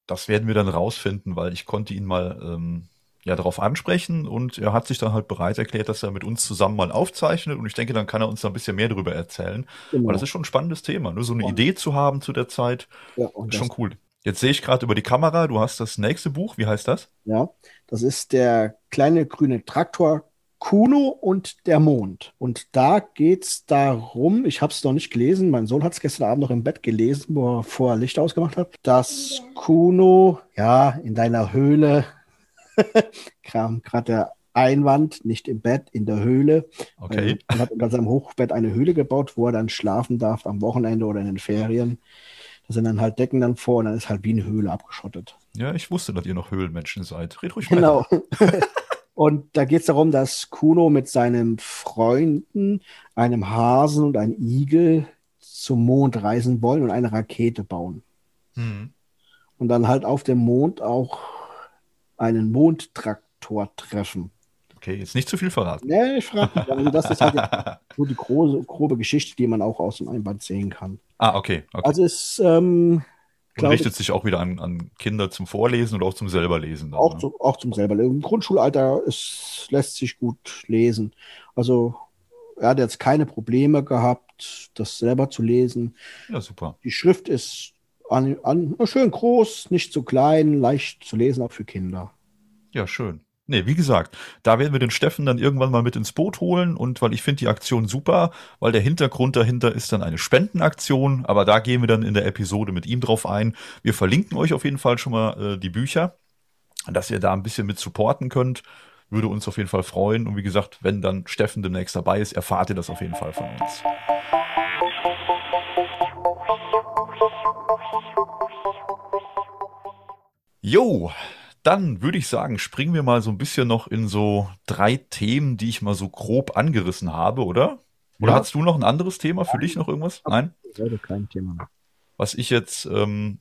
Das werden wir dann rausfinden, weil ich konnte ihn mal ähm, ja darauf ansprechen und er hat sich dann halt bereit erklärt, dass er mit uns zusammen mal aufzeichnet und ich denke, dann kann er uns da ein bisschen mehr darüber erzählen. Genau. Weil das ist schon ein spannendes Thema, nur ne? so eine ja. Idee zu haben zu der Zeit, ja, ist schon cool. Jetzt sehe ich gerade über die Kamera, du hast das nächste Buch, wie heißt das? Ja, das ist der kleine grüne Traktor Kuno und der Mond. Und da geht es darum, ich habe es noch nicht gelesen, mein Sohn hat es gestern Abend noch im Bett gelesen, wo er vorher Licht ausgemacht hat, dass Kuno ja in deiner Höhle kam gerade der Einwand, nicht im Bett, in der Höhle. Okay. Er hat unter seinem Hochbett eine Höhle gebaut, wo er dann schlafen darf am Wochenende oder in den Ferien. Da sind dann halt Decken dann vor und dann ist halt wie eine Höhle abgeschottet. Ja, ich wusste, dass ihr noch Höhlenmenschen seid. Red ruhig Genau. und da geht es darum, dass Kuno mit seinen Freunden, einem Hasen und einem Igel zum Mond reisen wollen und eine Rakete bauen. Mhm. Und dann halt auf dem Mond auch einen Mondtraktor treffen. Okay, jetzt nicht zu viel verraten. Nee, ich frage mich. Also das ist halt so die große, grobe Geschichte, die man auch aus dem Einband sehen kann. Ah, okay. okay. Also es ähm, und richtet ich, sich auch wieder an, an Kinder zum Vorlesen oder auch zum selberlesen. Dann, auch, ne? zu, auch zum selberlesen. Im Grundschulalter ist, lässt sich gut lesen. Also er hat jetzt keine Probleme gehabt, das selber zu lesen. Ja, super. Die Schrift ist an, an, schön groß, nicht zu klein, leicht zu lesen, auch für Kinder. Ja, schön. Nee, wie gesagt, da werden wir den Steffen dann irgendwann mal mit ins Boot holen und weil ich finde die Aktion super, weil der Hintergrund dahinter ist dann eine Spendenaktion, aber da gehen wir dann in der Episode mit ihm drauf ein. Wir verlinken euch auf jeden Fall schon mal äh, die Bücher, dass ihr da ein bisschen mit supporten könnt. Würde uns auf jeden Fall freuen und wie gesagt, wenn dann Steffen demnächst dabei ist, erfahrt ihr das auf jeden Fall von uns. Jo, dann würde ich sagen, springen wir mal so ein bisschen noch in so drei Themen, die ich mal so grob angerissen habe, oder? Oder ja. hast du noch ein anderes Thema für dich noch irgendwas? Nein? Ich habe kein Thema. Was ich jetzt ähm,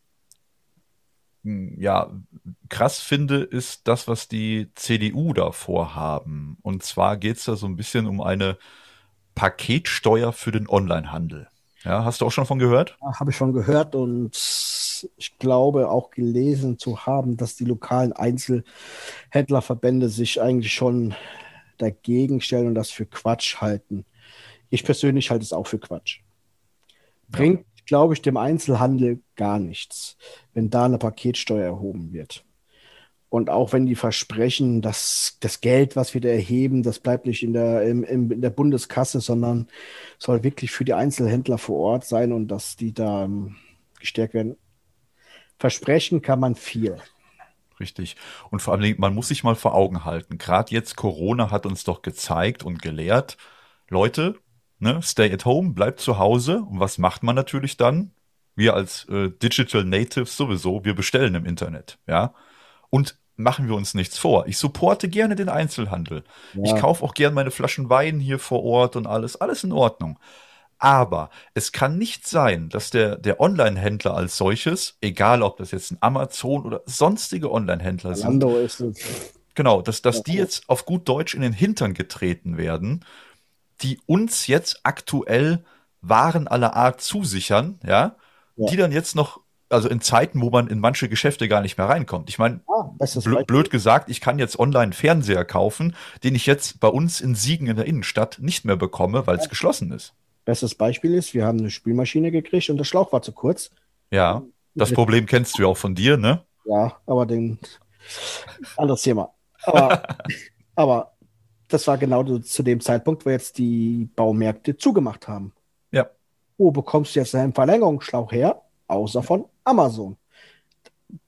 ja krass finde, ist das, was die CDU da vorhaben. Und zwar geht es da so ein bisschen um eine Paketsteuer für den Onlinehandel. Ja, hast du auch schon von gehört? Ja, habe ich schon gehört und ich glaube auch gelesen zu haben, dass die lokalen Einzelhändlerverbände sich eigentlich schon dagegen stellen und das für Quatsch halten. Ich persönlich halte es auch für Quatsch. Bringt, ja. glaube ich, dem Einzelhandel gar nichts, wenn da eine Paketsteuer erhoben wird. Und auch wenn die versprechen, dass das Geld, was wir da erheben, das bleibt nicht in der, im, in der Bundeskasse, sondern soll wirklich für die Einzelhändler vor Ort sein und dass die da ähm, gestärkt werden. Versprechen kann man viel. Richtig. Und vor allem, man muss sich mal vor Augen halten. Gerade jetzt Corona hat uns doch gezeigt und gelehrt, Leute, ne, stay at home, bleibt zu Hause. Und was macht man natürlich dann? Wir als äh, Digital Natives sowieso, wir bestellen im Internet, ja. Und machen wir uns nichts vor. Ich supporte gerne den Einzelhandel. Ja. Ich kaufe auch gerne meine Flaschen Wein hier vor Ort und alles. Alles in Ordnung. Aber es kann nicht sein, dass der, der Online-Händler als solches, egal ob das jetzt ein Amazon oder sonstige Online-Händler sind, ist genau, dass, dass die jetzt auf gut Deutsch in den Hintern getreten werden, die uns jetzt aktuell Waren aller Art zusichern, ja, ja. die dann jetzt noch also in Zeiten, wo man in manche Geschäfte gar nicht mehr reinkommt. Ich meine, ah, blöd, blöd gesagt, ich kann jetzt online Fernseher kaufen, den ich jetzt bei uns in Siegen in der Innenstadt nicht mehr bekomme, weil es ja. geschlossen ist. Bestes Beispiel ist, wir haben eine Spülmaschine gekriegt und der Schlauch war zu kurz. Ja, das Problem kennst du ja auch von dir, ne? Ja, aber den anderes Thema. Aber Aber das war genau zu dem Zeitpunkt, wo jetzt die Baumärkte zugemacht haben. Ja. Wo bekommst du jetzt einen Verlängerungsschlauch her? Außer von Amazon.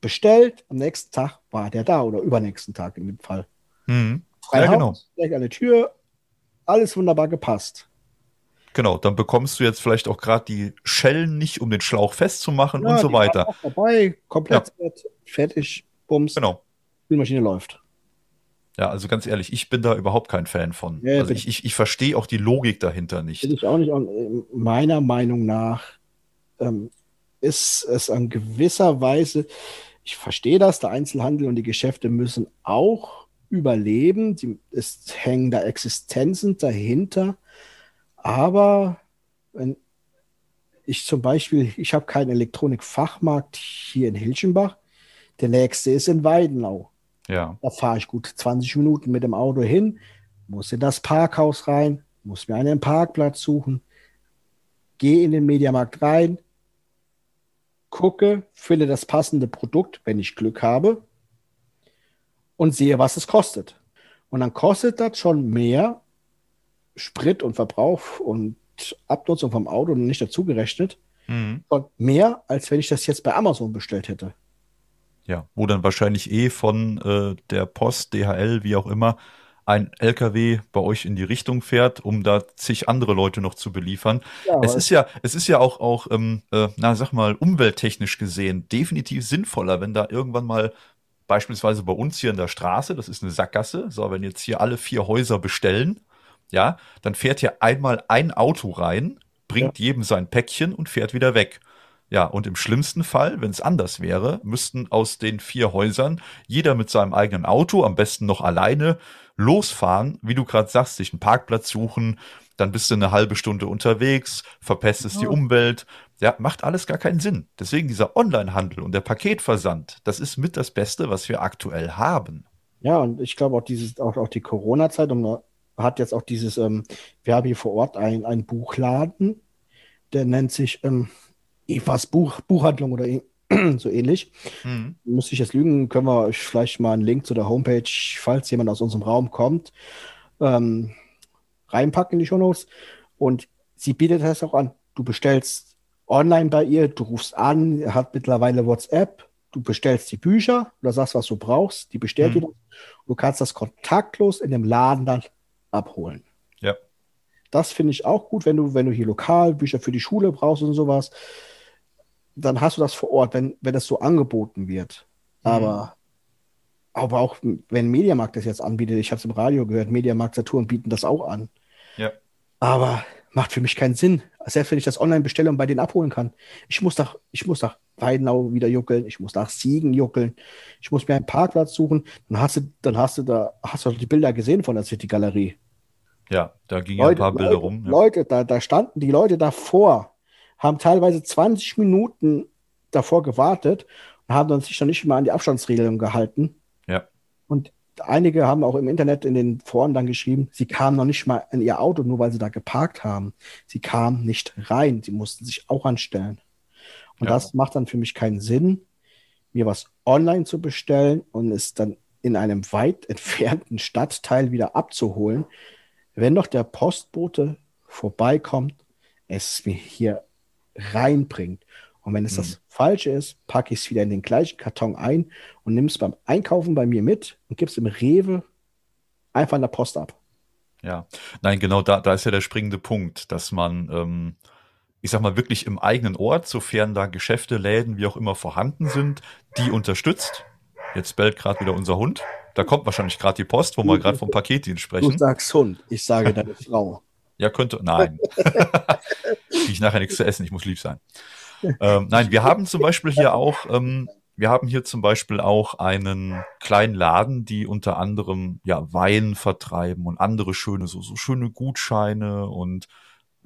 Bestellt, am nächsten Tag war der da oder übernächsten Tag in dem Fall. Mhm. Ja, genau. Direkt an der Tür, alles wunderbar gepasst. Genau, dann bekommst du jetzt vielleicht auch gerade die Schellen nicht, um den Schlauch festzumachen und so weiter. Auch dabei, komplett fertig, Bums, Genau. Spülmaschine läuft. Ja, also ganz ehrlich, ich bin da überhaupt kein Fan von. Ja, ja, also ich, ich, ich verstehe auch die Logik dahinter Bin nicht. ich auch nicht. Und äh, meiner Meinung nach ähm, ist es in gewisser Weise, ich verstehe das, der Einzelhandel und die Geschäfte müssen auch überleben. Die, es hängen da Existenzen dahinter. Aber wenn ich zum Beispiel, ich habe keinen Elektronikfachmarkt hier in Hilchenbach, der nächste ist in Weidenau. Ja, Da fahre ich gut 20 Minuten mit dem Auto hin, muss in das Parkhaus rein, muss mir einen Parkplatz suchen, gehe in den Mediamarkt rein, gucke, finde das passende Produkt, wenn ich Glück habe, und sehe, was es kostet. Und dann kostet das schon mehr Sprit und Verbrauch und Abnutzung vom Auto nicht dazu gerechnet, mhm. schon mehr, als wenn ich das jetzt bei Amazon bestellt hätte. ja, wo dann wahrscheinlich eh von äh, der Post, DHL, wie auch immer, ein LKW bei euch in die Richtung fährt, um da zig andere Leute noch zu beliefern. Ja, Es ist ja, es ist ja auch, auch ähm, äh, na, sag mal, umwelttechnisch gesehen definitiv sinnvoller, wenn da irgendwann mal beispielsweise bei uns hier in der Straße, das ist eine Sackgasse, so, wenn jetzt hier alle vier Häuser bestellen, ja, dann fährt hier einmal ein Auto rein, bringt jedem sein Päckchen und fährt wieder weg. Ja, und im schlimmsten Fall, wenn es anders wäre, müssten aus den vier Häusern jeder mit seinem eigenen Auto, am besten noch alleine, losfahren, wie du gerade sagst, sich einen Parkplatz suchen, dann bist du eine halbe Stunde unterwegs, verpestest die Ja. Umwelt. Ja, macht alles gar keinen Sinn. Deswegen dieser Onlinehandel und der Paketversand, das ist mit das Beste, was wir aktuell haben. Ja, und ich glaube auch dieses, auch, auch die Corona-Zeit man hat jetzt auch dieses, ähm, wir haben hier vor Ort ein, ein Buchladen, der nennt sich ähm, Evas Buch, Buchhandlung oder so ähnlich. Mhm. Müsste ich jetzt lügen, können wir euch vielleicht mal einen Link zu der Homepage, falls jemand aus unserem Raum kommt, ähm, reinpacken in die Shownotes. Und sie bietet das auch an. Du bestellst online bei ihr, du rufst an, er hat mittlerweile WhatsApp, du bestellst die Bücher oder sagst, was du brauchst, die bestellt Mhm. dir das. Du kannst das kontaktlos in dem Laden dann abholen. Ja. Das finde ich auch gut, wenn du, wenn du hier lokal Bücher für die Schule brauchst und sowas, dann hast du das vor Ort, wenn, wenn das so angeboten wird. Mhm. Aber, aber auch wenn Mediamarkt das jetzt anbietet, ich habe es im Radio gehört, Mediamarkt Saturn bieten das auch an. Ja. Aber macht für mich keinen Sinn. Selbst wenn ich das online bestelle und bei denen abholen kann. Ich muss nach, ich muss nach Weidenau wieder juckeln, ich muss nach Siegen juckeln, ich muss mir einen Parkplatz suchen. Dann hast du, dann hast du da, hast du die Bilder gesehen von der City Galerie. Ja, da gingen ja ein paar Bilder Leute, rum. Ja. Leute, da, da standen die Leute davor, haben teilweise 20 Minuten davor gewartet und haben dann sich noch nicht mal an die Abstandsregelung gehalten. Ja. Und einige haben auch im Internet in den Foren dann geschrieben, sie kamen noch nicht mal in ihr Auto, nur weil sie da geparkt haben. Sie kamen nicht rein, sie mussten sich auch anstellen. Und Ja. das macht dann für mich keinen Sinn, mir was online zu bestellen und es dann in einem weit entfernten Stadtteil wieder abzuholen, wenn doch der Postbote vorbeikommt, es mir hier reinbringt. Und wenn es Mhm. das Falsche ist, packe ich es wieder in den gleichen Karton ein und nimm es beim Einkaufen bei mir mit und gib es im Rewe einfach in der Post ab. Ja, nein, genau da, da ist ja der springende Punkt, dass man, ähm, ich sag mal, wirklich im eigenen Ort, sofern da Geschäfte, Läden, wie auch immer vorhanden sind, die unterstützt. Jetzt bellt gerade wieder unser Hund. Da kommt wahrscheinlich gerade die Post, wo wir gerade vom Paketdienst Du sprechen. sagst Hund, ich sage deine Frau. Ja, könnte. Nein. Krieg ich nachher nichts zu essen, ich muss lieb sein. Ähm, nein, wir haben zum Beispiel hier auch, ähm, wir haben hier zum Beispiel auch einen kleinen Laden, die unter anderem ja Wein vertreiben und andere schöne, so, so schöne Gutscheine und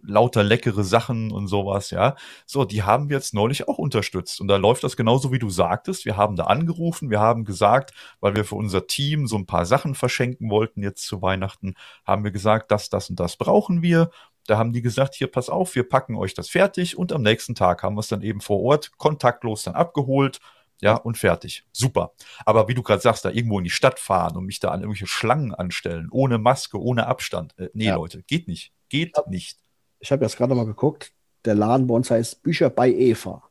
lauter leckere Sachen und sowas, ja. So, die haben wir jetzt neulich auch unterstützt. Und da läuft das genauso, wie du sagtest. Wir haben da angerufen, wir haben gesagt, weil wir für unser Team so ein paar Sachen verschenken wollten jetzt zu Weihnachten, haben wir gesagt, das, das und das brauchen wir. Da haben die gesagt, hier, pass auf, wir packen euch das fertig und am nächsten Tag haben wir es dann eben vor Ort kontaktlos dann abgeholt. Ja, und fertig. Super. Aber wie du gerade sagst, da irgendwo in die Stadt fahren und mich da an irgendwelche Schlangen anstellen, ohne Maske, ohne Abstand. Äh, nee, ja. Leute, geht nicht. Geht ich nicht. Ich habe jetzt gerade mal geguckt. Der Laden bei uns heißt Bücher bei Eva.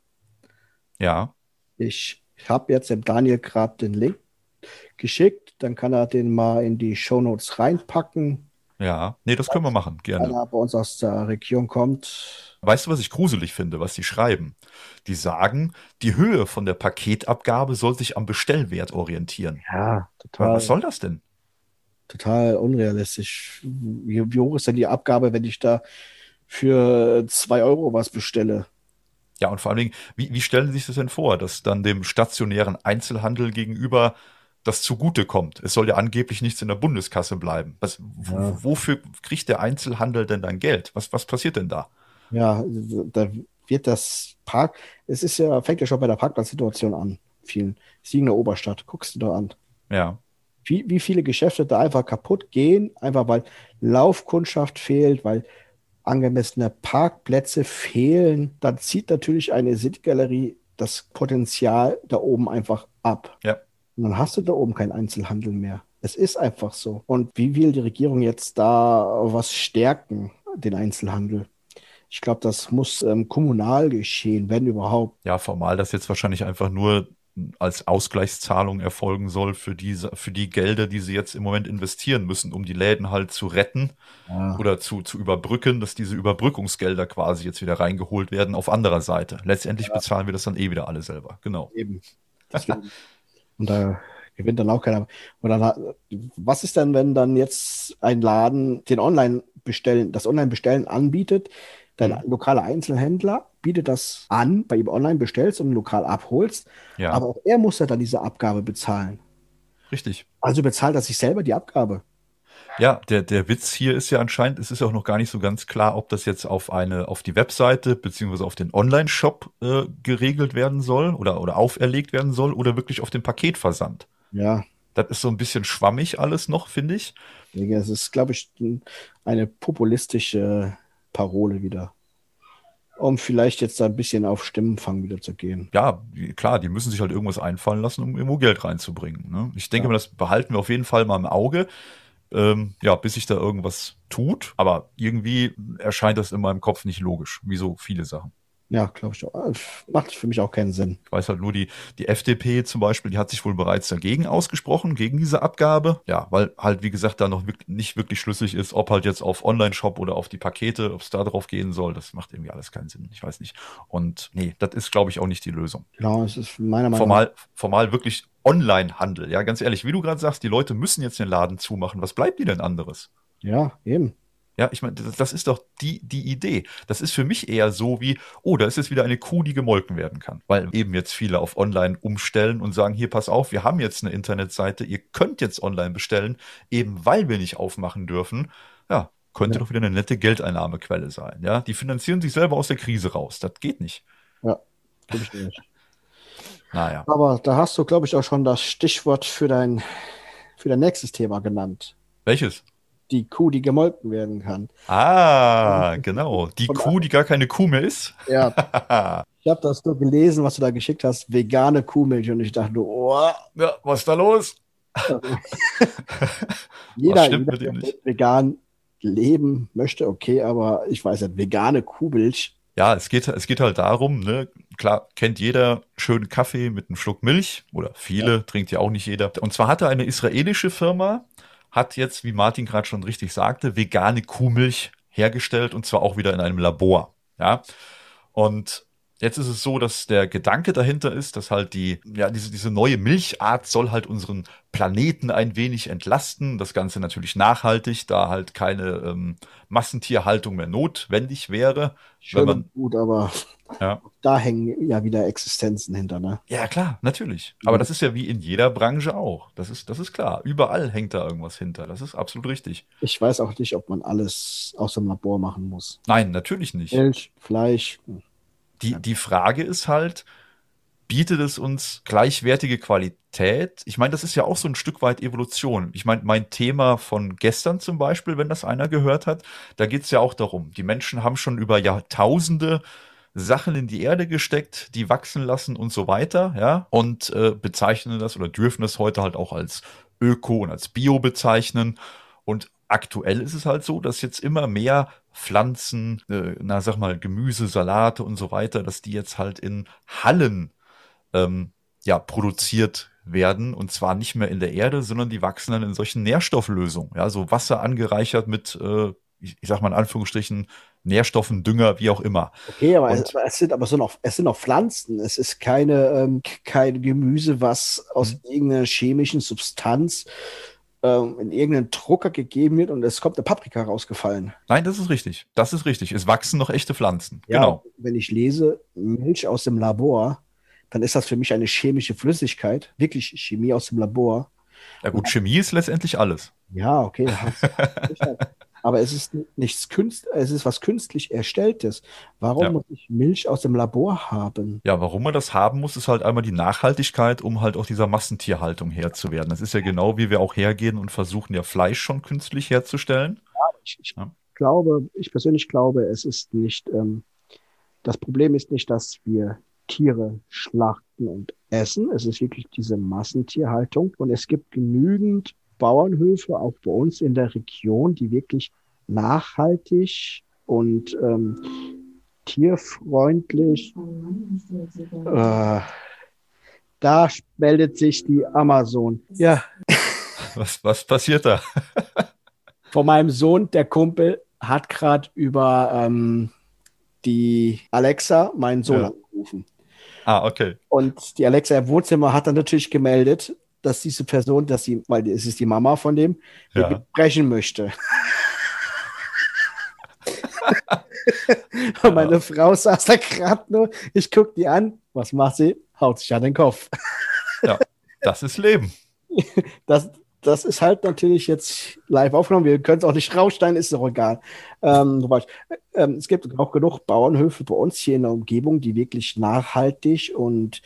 Ja. Ich habe jetzt dem Daniel gerade den Link geschickt. Dann kann er den mal in die Shownotes reinpacken. Ja, nee, das können wir machen, gerne. Wenn er bei uns aus der Region kommt. Weißt du, was ich gruselig finde, was die schreiben? Die sagen, die Höhe von der Paketabgabe soll sich am Bestellwert orientieren. Ja, total. Was soll das denn? Total unrealistisch. Wie, wie hoch ist denn die Abgabe, wenn ich da für zwei Euro was bestelle? Ja, und vor allen Dingen, wie, wie stellen Sie sich das denn vor, dass dann dem stationären Einzelhandel gegenüber das zugutekommt. Es soll ja angeblich nichts in der Bundeskasse bleiben. Was, ja. Wofür kriegt der Einzelhandel denn dann Geld? Was, was passiert denn da? Ja, da wird das Park, es ist ja, fängt ja schon bei der Parkplatzsituation an. Vielen. Siegen der Oberstadt, guckst du da an. Ja. Wie, wie viele Geschäfte da einfach kaputt gehen, einfach weil Laufkundschaft fehlt, weil angemessene Parkplätze fehlen, dann zieht natürlich eine City-Galerie das Potenzial da oben einfach ab. Ja. Und dann hast du da oben keinen Einzelhandel mehr. Es ist einfach so. Und wie will die Regierung jetzt da was stärken, den Einzelhandel? Ich glaube, das muss ähm, kommunal geschehen, wenn überhaupt. Ja, formal das jetzt wahrscheinlich einfach nur als Ausgleichszahlung erfolgen soll für diese, für die Gelder, die sie jetzt im Moment investieren müssen, um die Läden halt zu retten ja. oder zu, zu überbrücken, dass diese Überbrückungsgelder quasi jetzt wieder reingeholt werden auf anderer Seite. Letztendlich ja. bezahlen wir das dann eh wieder alle selber. Genau. Eben. Und da gewinnt dann auch keiner. Und dann, was ist denn, wenn dann jetzt ein Laden den Online-Bestellen, das Online-Bestellen anbietet, dein mhm. lokaler Einzelhändler bietet das an, bei ihm online bestellst und lokal abholst, ja. aber auch er muss ja dann diese Abgabe bezahlen. Richtig. Also bezahlt er sich selber die Abgabe. Ja, der, der Witz hier ist ja anscheinend, es ist auch noch gar nicht so ganz klar, ob das jetzt auf eine, auf die Webseite beziehungsweise auf den Online-Shop äh, geregelt werden soll oder, oder auferlegt werden soll oder wirklich auf den Paketversand. Ja. Das ist so ein bisschen schwammig alles noch, finde ich. Es ist, glaube ich, eine populistische Parole wieder um vielleicht jetzt da ein bisschen auf Stimmenfang wieder zu gehen. Ja, klar, die müssen sich halt irgendwas einfallen lassen, um irgendwo Geld reinzubringen. Ne? Ich denke ja. mal, das behalten wir auf jeden Fall mal im Auge ähm, ja, bis sich da irgendwas tut. Aber irgendwie erscheint das in meinem Kopf nicht logisch, wie so viele Sachen. Ja, glaube ich. Auch. Macht für mich auch keinen Sinn. Ich weiß halt nur, die, die FDP zum Beispiel, die hat sich wohl bereits dagegen ausgesprochen, gegen diese Abgabe. Ja, weil halt, wie gesagt, da noch wirklich, nicht wirklich schlüssig ist, ob halt jetzt auf Online-Shop oder auf die Pakete, ob es da drauf gehen soll. Das macht irgendwie alles keinen Sinn. Ich weiß nicht. Und nee, das ist, glaube ich, auch nicht die Lösung. Genau, es ist meiner Meinung nach. Formal, formal wirklich Online-Handel. Ja, ganz ehrlich, wie du gerade sagst, die Leute müssen jetzt den Laden zumachen. Was bleibt dir denn anderes? Ja, eben. Ja, ich meine, das, das, ist doch die, die Idee. Das ist für mich eher so wie, oh, da ist jetzt wieder eine Kuh, die gemolken werden kann. Weil eben jetzt viele auf Online umstellen und sagen, hier, pass auf, wir haben jetzt eine Internetseite, ihr könnt jetzt online bestellen, eben weil wir nicht aufmachen dürfen. Ja, könnte ja. doch wieder eine nette Geldeinnahmequelle sein. Ja, die finanzieren sich selber aus der Krise raus. Das geht nicht. Ja, ich nicht. Naja. Aber da hast du, glaube ich, auch schon das Stichwort für dein, für dein nächstes Thema genannt. Welches? Die Kuh, die gemolken werden kann. Ah, genau. Die Von Kuh, die gar keine Kuh mehr ist. Ja. ich habe das nur gelesen, was du da geschickt hast, vegane Kuhmilch und ich dachte, oh. Ja, was ist da los? jeder, jeder der vegan leben möchte, okay, aber ich weiß nicht, vegane Kuhmilch. Ja, es geht, es geht halt darum, ne, klar, kennt jeder schönen Kaffee mit einem Schluck Milch oder viele, ja. trinkt ja auch nicht jeder. Und zwar hatte eine israelische Firma hat jetzt, wie Martin gerade schon richtig sagte, vegane Kuhmilch hergestellt und zwar auch wieder in einem Labor. Ja. Und Jetzt ist es so, dass der Gedanke dahinter ist, dass halt die, ja, diese, diese neue Milchart soll halt unseren Planeten ein wenig entlasten. Das Ganze natürlich nachhaltig, da halt keine ähm, Massentierhaltung mehr notwendig wäre. Schön man, gut, aber ja. da hängen ja wieder Existenzen hinter, ne? Ja, klar, natürlich. Aber das ist ja wie in jeder Branche auch. Das ist, das ist klar. Überall hängt da irgendwas hinter. Das ist absolut richtig. Ich weiß auch nicht, ob man alles aus dem Labor machen muss. Nein, natürlich nicht. Milch, Fleisch. Die, die Frage ist halt, bietet es uns gleichwertige Qualität? Ich meine, das ist ja auch so ein Stück weit Evolution. Ich meine, mein Thema von gestern zum Beispiel, wenn das einer gehört hat, da geht es ja auch darum, die Menschen haben schon über Jahrtausende Sachen in die Erde gesteckt, die wachsen lassen und so weiter, ja, und äh, bezeichnen das oder dürfen das heute halt auch als Öko und als Bio bezeichnen. Und aktuell ist es halt so, dass jetzt immer mehr Pflanzen, äh, na sag mal Gemüse, Salate und so weiter, dass die jetzt halt in Hallen ähm, ja produziert werden und zwar nicht mehr in der Erde, sondern die wachsen dann in solchen Nährstofflösungen, ja, so Wasser angereichert mit, äh, ich, ich sag mal in Anführungsstrichen, Nährstoffen, Dünger, wie auch immer. Okay, aber es, es, sind aber so noch, es sind noch Pflanzen. Es ist keine, ähm, kein Gemüse, was aus mhm. irgendeiner chemischen Substanz ähm, in irgendeinen Drucker gegeben wird und es kommt eine Paprika rausgefallen. Nein, das ist richtig. Das ist richtig. Es wachsen noch echte Pflanzen. Ja, genau. Wenn ich lese Milch aus dem Labor, dann ist das für mich eine chemische Flüssigkeit, wirklich Chemie aus dem Labor. Ja gut, Chemie ist letztendlich alles. Ja, okay. aber es ist nichts Künst, es ist was künstlich erstelltes. Warum ja. muss ich Milch aus dem Labor haben? Ja, warum man das haben muss, ist halt einmal die Nachhaltigkeit, um halt auch dieser Massentierhaltung Herr zu werden. Das ist ja genau, wie wir auch hergehen und versuchen ja Fleisch schon künstlich herzustellen. Ja, ich, ich ja. glaube, ich persönlich glaube, es ist nicht, ähm, das Problem ist nicht, dass wir Tiere schlachten und essen. Es ist wirklich diese Massentierhaltung und es gibt genügend Bauernhöfe, auch bei uns in der Region, die wirklich nachhaltig und ähm, tierfreundlich. Äh, da meldet sich die Amazon. Ja. Was, was passiert da? Von meinem Sohn, der Kumpel, hat gerade über ähm, die Alexa meinen Sohn ja. angerufen. Ah, okay. Und die Alexa im Wohnzimmer hat dann natürlich gemeldet, dass diese Person, dass sie, weil es ist die Mama von dem, ja. sprechen möchte. Und meine ja. Frau saß da gerade nur, ich gucke die an, was macht sie? Haut sich an den Kopf. ja, das ist Leben. Das, das ist halt natürlich jetzt live aufgenommen. Wir können es auch nicht raussteigen, ist doch egal. Ähm, ähm, es gibt auch genug Bauernhöfe bei uns hier in der Umgebung, die wirklich nachhaltig und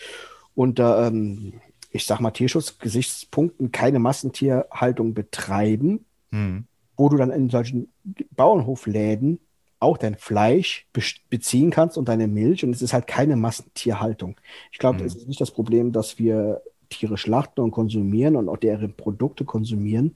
unter ähm, ich sag mal, Tierschutzgesichtspunkten keine Massentierhaltung betreiben, mhm. wo du dann in solchen Bauernhofläden auch dein Fleisch be beziehen kannst und deine Milch und es ist halt keine Massentierhaltung. Ich glaube, mhm. es ist nicht das Problem, dass wir Tiere schlachten und konsumieren und auch deren Produkte konsumieren,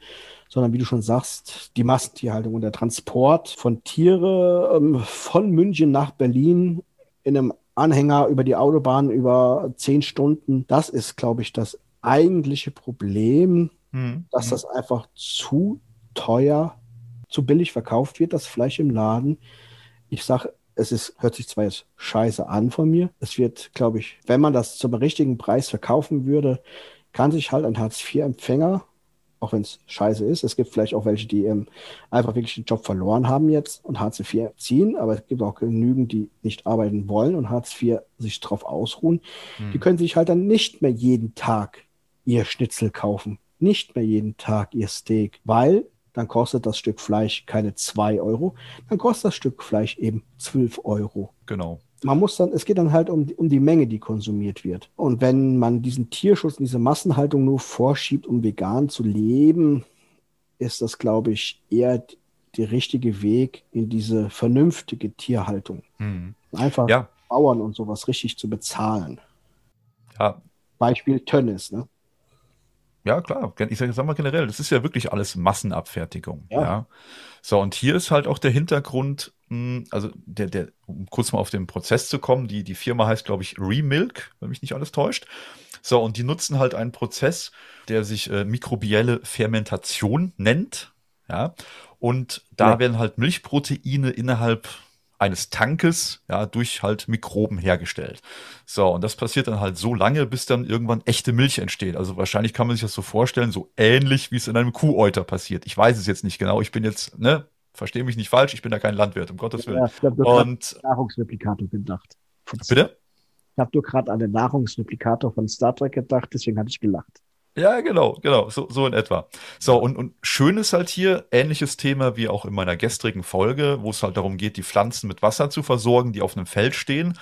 sondern wie du schon sagst, die Massentierhaltung und der Transport von Tiere ähm, von München nach Berlin in einem Anhänger über die Autobahn über zehn Stunden. Das ist, glaube ich, das eigentliche Problem, mhm. dass das einfach zu teuer, zu billig verkauft wird, das Fleisch im Laden. Ich sage, es ist, hört sich zwar jetzt scheiße an von mir. Es wird, glaube ich, wenn man das zum richtigen Preis verkaufen würde, kann sich halt ein Hartz-IV-Empfänger auch wenn es scheiße ist. Es gibt vielleicht auch welche, die ähm, einfach wirklich den Job verloren haben jetzt und Hartz IV ziehen, aber es gibt auch genügend, die nicht arbeiten wollen und Hartz IV sich drauf ausruhen. Hm. Die können sich halt dann nicht mehr jeden Tag ihr Schnitzel kaufen, nicht mehr jeden Tag ihr Steak, weil dann kostet das Stück Fleisch keine zwei Euro, dann kostet das Stück Fleisch eben zwölf Euro. Genau man muss dann, es geht dann halt um, um die Menge, die konsumiert wird. Und wenn man diesen Tierschutz, diese Massenhaltung nur vorschiebt, um vegan zu leben, ist das, glaube ich, eher der richtige Weg in diese vernünftige Tierhaltung. Hm. Einfach ja. Bauern und sowas richtig zu bezahlen. Ja. Beispiel Tönnis, ne? Ja, klar. Ich sage sag mal generell, das ist ja wirklich alles Massenabfertigung. Ja. ja. So, und hier ist halt auch der Hintergrund, hm, also der, der, um kurz mal auf den Prozess zu kommen, die, die Firma heißt, glaube ich, Remilk, wenn mich nicht alles täuscht. So, und die nutzen halt einen Prozess, der sich äh, mikrobielle Fermentation nennt. Ja. Und da ja. werden halt Milchproteine innerhalb eines Tankes ja durch halt Mikroben hergestellt. So, und das passiert dann halt so lange, bis dann irgendwann echte Milch entsteht. Also wahrscheinlich kann man sich das so vorstellen, so ähnlich wie es in einem Kuhäuter passiert. Ich weiß es jetzt nicht genau. Ich bin jetzt, ne, verstehe mich nicht falsch, ich bin da kein Landwirt, um Gottes Willen. Ja, ich habe und Nahrungsreplikator gedacht. Bitte? Ich habe nur gerade an den Nahrungsreplikator von Star Trek gedacht, deswegen hatte ich gelacht. Ja, genau, genau, so, so in etwa. So, und, und schön ist halt hier, ähnliches Thema wie auch in meiner gestrigen Folge, wo es halt darum geht, die Pflanzen mit Wasser zu versorgen, die auf einem Feld stehen.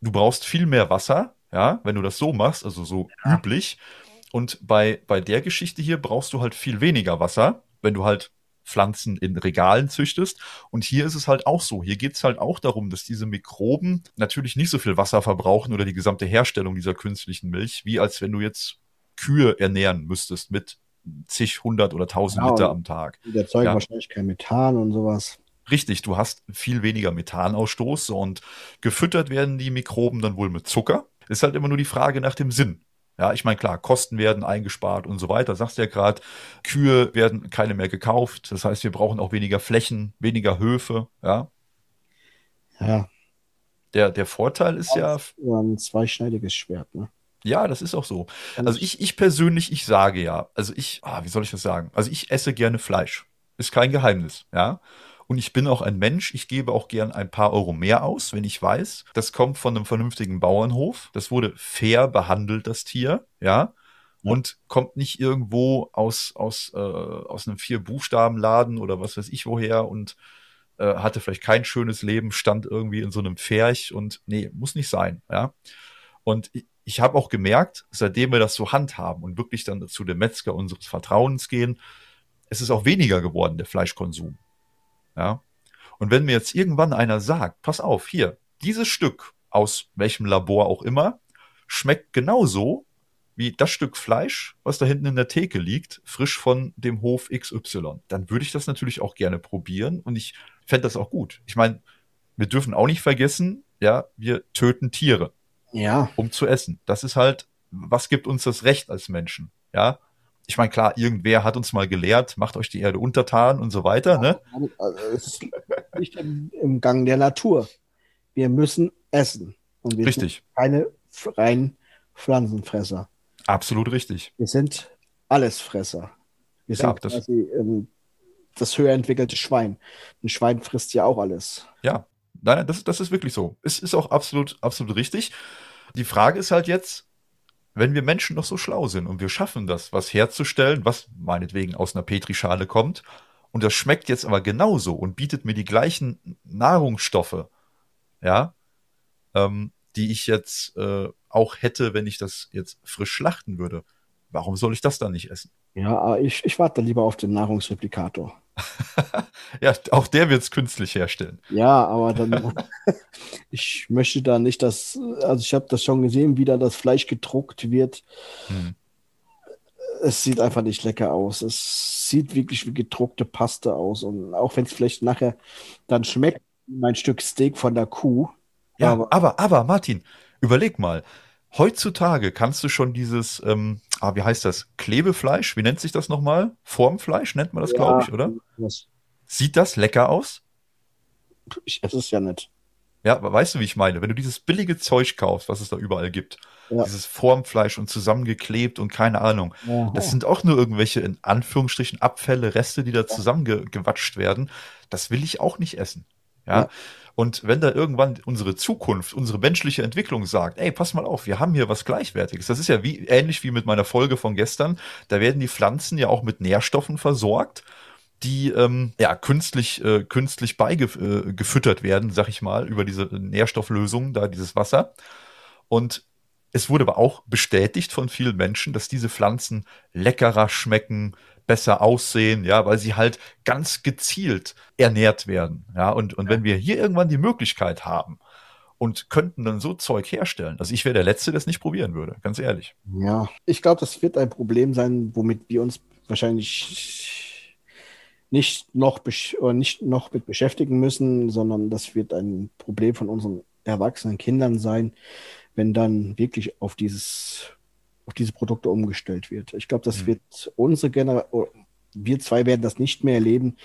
Du brauchst viel mehr Wasser, ja, wenn du das so machst, also so ja. üblich. Und bei, bei der Geschichte hier brauchst du halt viel weniger Wasser, wenn du halt Pflanzen in Regalen züchtest. Und hier ist es halt auch so. Hier geht es halt auch darum, dass diese Mikroben natürlich nicht so viel Wasser verbrauchen oder die gesamte Herstellung dieser künstlichen Milch, wie als wenn du jetzt Kühe ernähren müsstest mit zig, hundert oder tausend ja, Liter am Tag. Die erzeugen ja. wahrscheinlich kein Methan und sowas. Richtig, du hast viel weniger Methanausstoß und gefüttert werden die Mikroben dann wohl mit Zucker. Ist halt immer nur die Frage nach dem Sinn. Ja, ich meine, klar, Kosten werden eingespart und so weiter. Sagst du ja gerade, Kühe werden keine mehr gekauft. Das heißt, wir brauchen auch weniger Flächen, weniger Höfe. Ja. Ja. Der, der Vorteil ist ja. Ein zweischneidiges Schwert, ne? Ja, das ist auch so. Also ich, ich persönlich, ich sage ja, also ich, ah, wie soll ich das sagen? Also ich esse gerne Fleisch. Ist kein Geheimnis, ja. Und ich bin auch ein Mensch, ich gebe auch gern ein paar Euro mehr aus, wenn ich weiß, das kommt von einem vernünftigen Bauernhof. Das wurde fair behandelt, das Tier, ja. Und kommt nicht irgendwo aus, aus, äh, aus einem Vier-Buchstaben-Laden oder was weiß ich woher und äh, hatte vielleicht kein schönes Leben, stand irgendwie in so einem Pferch und nee, muss nicht sein, ja. Und ich, habe auch gemerkt, seitdem wir das so handhaben und wirklich dann zu dem Metzger unseres Vertrauens gehen, es ist auch weniger geworden, der Fleischkonsum. Ja. Und wenn mir jetzt irgendwann einer sagt, pass auf, hier, dieses Stück aus welchem Labor auch immer, schmeckt genauso wie das Stück Fleisch, was da hinten in der Theke liegt, frisch von dem Hof XY, dann würde ich das natürlich auch gerne probieren und ich fände das auch gut. Ich meine, wir dürfen auch nicht vergessen, ja, wir töten Tiere. Ja. Um zu essen. Das ist halt, was gibt uns das Recht als Menschen? Ja ich meine, klar, irgendwer hat uns mal gelehrt, macht euch die Erde untertan und so weiter. Ne? Also, es ist nicht im, im, Gang der Natur. Wir müssen essen. Und wir richtig. sind keine reinen Pflanzenfresser. Absolut richtig. Wir sind Allesfresser. Wir sind ja, das, quasi ähm, das höher entwickelte Schwein. Ein Schwein frisst ja auch alles. Ja, nein, das, das ist wirklich so. Es ist auch absolut, absolut richtig. Die Frage ist halt jetzt, wenn wir Menschen noch so schlau sind und wir schaffen das, was herzustellen, was meinetwegen aus einer Petrischale kommt, und das schmeckt jetzt aber genauso und bietet mir die gleichen Nahrungsstoffe, ja, ähm, die ich jetzt äh, auch hätte, wenn ich das jetzt frisch schlachten würde. Warum soll ich das dann nicht essen? Ja, ich, ich warte lieber auf den Nahrungsreplikator. ja, auch der wird es künstlich herstellen. Ja, aber dann, ich möchte da nicht, dass, also ich habe das schon gesehen, wie da das Fleisch gedruckt wird. Hm. Es sieht einfach nicht lecker aus. Es sieht wirklich wie gedruckte Paste aus. Und auch wenn es vielleicht nachher dann schmeckt, mein Stück Steak von der Kuh. Ja, aber, aber, aber Martin, überleg mal. Heutzutage kannst du schon dieses, ähm, ah, wie heißt das? Klebefleisch? Wie nennt sich das nochmal? Formfleisch nennt man das, ja, glaube ich, oder? Das. Sieht das lecker aus? Ich esse es ja nicht. Ja, weißt du, wie ich meine? Wenn du dieses billige Zeug kaufst, was es da überall gibt, ja. dieses Formfleisch und zusammengeklebt und keine Ahnung, Aha. das sind auch nur irgendwelche in Anführungsstrichen Abfälle, Reste, die da zusammengewatscht werden. Das will ich auch nicht essen. Ja? ja. Und wenn da irgendwann unsere Zukunft, unsere menschliche Entwicklung sagt, ey, pass mal auf, wir haben hier was Gleichwertiges. Das ist ja wie, ähnlich wie mit meiner Folge von gestern. Da werden die Pflanzen ja auch mit Nährstoffen versorgt die ähm, ja künstlich äh, künstlich beigefüttert äh, werden, sag ich mal, über diese Nährstofflösung, da dieses Wasser. Und es wurde aber auch bestätigt von vielen Menschen, dass diese Pflanzen leckerer schmecken, besser aussehen, ja, weil sie halt ganz gezielt ernährt werden, ja. Und, und wenn wir hier irgendwann die Möglichkeit haben und könnten dann so Zeug herstellen, also ich wäre der Letzte, der es nicht probieren würde, ganz ehrlich. Ja, ich glaube, das wird ein Problem sein, womit wir uns wahrscheinlich nicht noch, nicht noch mit beschäftigen müssen, sondern das wird ein Problem von unseren erwachsenen Kindern sein, wenn dann wirklich auf dieses auf diese Produkte umgestellt wird. Ich glaube, das mhm. wird unsere Generation, wir zwei werden das nicht mehr erleben,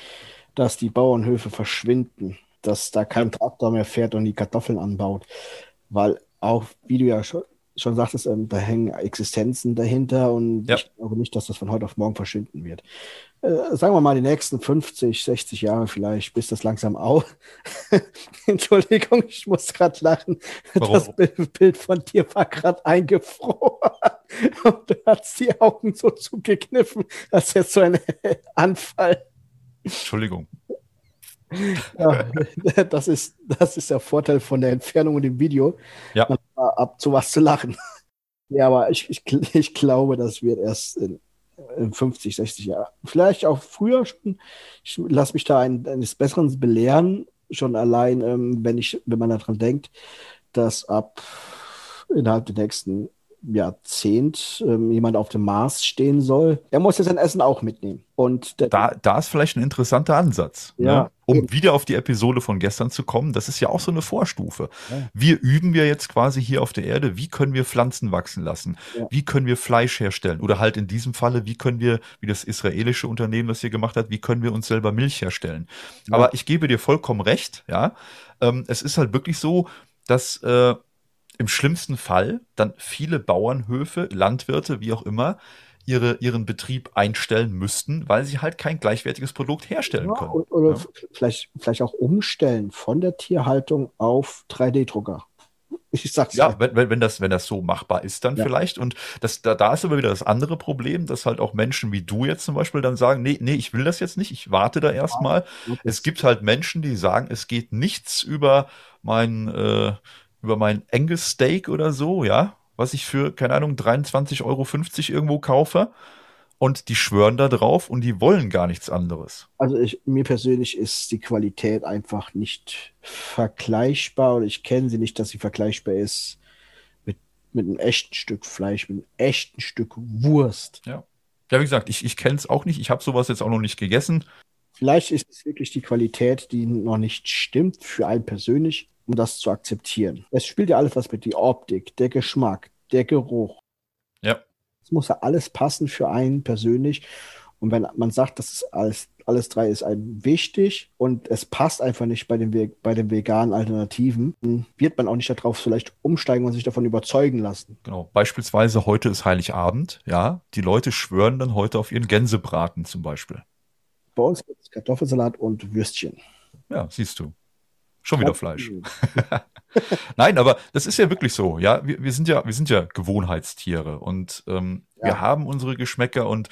dass die Bauernhöfe verschwinden, dass da kein Traktor mehr fährt und die Kartoffeln anbaut, weil auch, wie du ja schon, schon sagtest, ähm, da hängen Existenzen dahinter und ja. ich glaube nicht, dass das von heute auf morgen verschwinden wird. Äh, sagen wir mal, die nächsten 50, 60 Jahre vielleicht, bis das langsam auf. Entschuldigung, ich muss gerade lachen. Warum? Das Bild von dir war gerade eingefroren. Und du hast die Augen so zugekniffen, als jetzt so ein Anfall. Entschuldigung. Ja, das, ist, das ist der Vorteil von der Entfernung und dem Video. Ja. Ab zu was zu lachen. Ja, aber ich, ich, ich glaube, das wird erst in 50, 60 Jahre. Vielleicht auch früher schon. Ich lasse mich da ein, eines Besseren belehren, schon allein, ähm, wenn ich, wenn man daran denkt, dass ab innerhalb der nächsten Jahrzehnt ähm, jemand auf dem Mars stehen soll, er muss ja sein Essen auch mitnehmen. Und da, da ist vielleicht ein interessanter Ansatz. Ja. Ne? Um wieder auf die Episode von gestern zu kommen, das ist ja auch so eine Vorstufe. Wir üben ja jetzt quasi hier auf der Erde, wie können wir Pflanzen wachsen lassen? Wie können wir Fleisch herstellen? Oder halt in diesem Falle, wie können wir, wie das israelische Unternehmen das hier gemacht hat, wie können wir uns selber Milch herstellen? Ja. Aber ich gebe dir vollkommen recht, ja. Ähm, es ist halt wirklich so, dass äh, im schlimmsten Fall dann viele Bauernhöfe, Landwirte, wie auch immer, ihre, ihren Betrieb einstellen müssten, weil sie halt kein gleichwertiges Produkt herstellen ja, können. Oder ja. vielleicht, vielleicht auch umstellen von der Tierhaltung auf 3D-Drucker. Ich sag's ja, wenn, wenn, wenn, das, wenn das so machbar ist, dann ja. vielleicht. Und das, da, da ist aber wieder das andere Problem, dass halt auch Menschen wie du jetzt zum Beispiel dann sagen, nee, nee, ich will das jetzt nicht, ich warte da erstmal. Ja, es gibt halt Menschen, die sagen, es geht nichts über mein, äh, über mein Angus Steak oder so, ja, was ich für, keine Ahnung, 23,50 Euro irgendwo kaufe. Und die schwören da drauf und die wollen gar nichts anderes. Also ich, mir persönlich ist die Qualität einfach nicht vergleichbar und ich kenne sie nicht, dass sie vergleichbar ist mit, mit einem echten Stück Fleisch, mit einem echten Stück Wurst. Ja. Ja, wie gesagt, ich, ich kenne es auch nicht. Ich habe sowas jetzt auch noch nicht gegessen. Vielleicht ist es wirklich die Qualität, die noch nicht stimmt für einen persönlich um das zu akzeptieren. Es spielt ja alles was mit, die Optik, der Geschmack, der Geruch. Ja. Es muss ja alles passen für einen persönlich. Und wenn man sagt, das ist alles, alles drei ist einem wichtig und es passt einfach nicht bei den, bei den veganen Alternativen, dann wird man auch nicht darauf vielleicht umsteigen und sich davon überzeugen lassen. Genau. Beispielsweise heute ist Heiligabend, ja. Die Leute schwören dann heute auf ihren Gänsebraten zum Beispiel. Bei uns gibt es Kartoffelsalat und Würstchen. Ja, siehst du. Schon wieder Fleisch. Nein, aber das ist ja wirklich so. Ja, wir, wir sind ja, wir sind ja Gewohnheitstiere und ähm, ja. wir haben unsere Geschmäcker und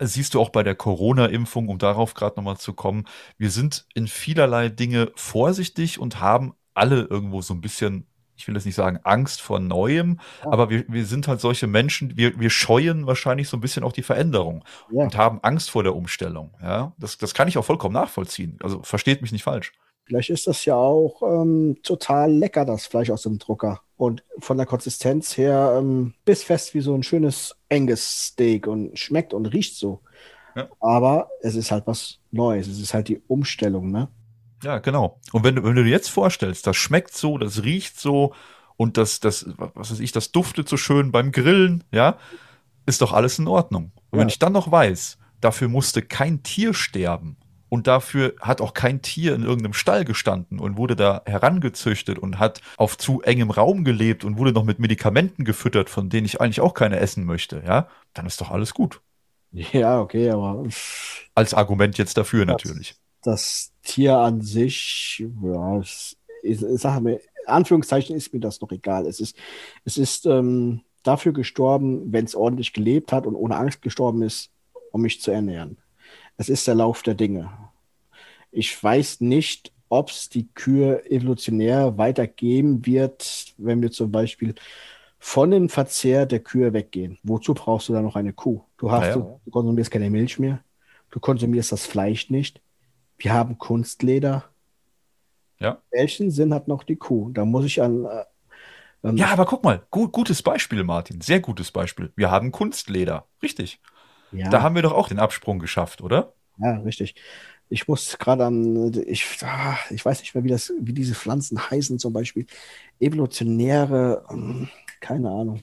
siehst du auch bei der Corona-Impfung, um darauf gerade nochmal zu kommen, wir sind in vielerlei Dinge vorsichtig und haben alle irgendwo so ein bisschen, ich will jetzt nicht sagen Angst vor Neuem, ja. aber wir, wir sind halt solche Menschen, wir, wir scheuen wahrscheinlich so ein bisschen auch die Veränderung ja. und haben Angst vor der Umstellung. Ja, das, das kann ich auch vollkommen nachvollziehen. Also versteht mich nicht falsch. Vielleicht ist das ja auch ähm, total lecker, das Fleisch aus dem Drucker. Und von der Konsistenz her ähm, bissfest wie so ein schönes enges Steak und schmeckt und riecht so. Ja. Aber es ist halt was Neues. Es ist halt die Umstellung, ne? Ja, genau. Und wenn, wenn du dir jetzt vorstellst, das schmeckt so, das riecht so und das, das, was weiß ich, das duftet so schön beim Grillen, ja, ist doch alles in Ordnung. Und ja. wenn ich dann noch weiß, dafür musste kein Tier sterben und dafür hat auch kein Tier in irgendeinem Stall gestanden und wurde da herangezüchtet und hat auf zu engem Raum gelebt und wurde noch mit Medikamenten gefüttert, von denen ich eigentlich auch keine essen möchte, ja, dann ist doch alles gut. Ja, okay, aber. Als Argument jetzt dafür das, natürlich. Das Tier an sich, ja, ich, ich sage mir, Anführungszeichen ist mir das noch egal. Es ist, es ist ähm, dafür gestorben, wenn es ordentlich gelebt hat und ohne Angst gestorben ist, um mich zu ernähren. Es ist der Lauf der Dinge. Ich weiß nicht, ob es die Kühe evolutionär weitergeben wird, wenn wir zum Beispiel von dem Verzehr der Kühe weggehen. Wozu brauchst du da noch eine Kuh? Du, hast, ja. Du, du konsumierst keine Milch mehr, du konsumierst das Fleisch nicht. Wir haben Kunstleder. Ja. Welchen Sinn hat noch die Kuh? Da muss ich an. Äh, ähm, ja, aber guck mal, gut, gutes Beispiel, Martin. Sehr gutes Beispiel. Wir haben Kunstleder. Richtig. Ja. Da haben wir doch auch den Absprung geschafft, oder? Ja, richtig. Ich muss gerade an, ich, ah, ich weiß nicht mehr, wie, das, wie diese Pflanzen heißen, zum Beispiel evolutionäre, hm, keine Ahnung.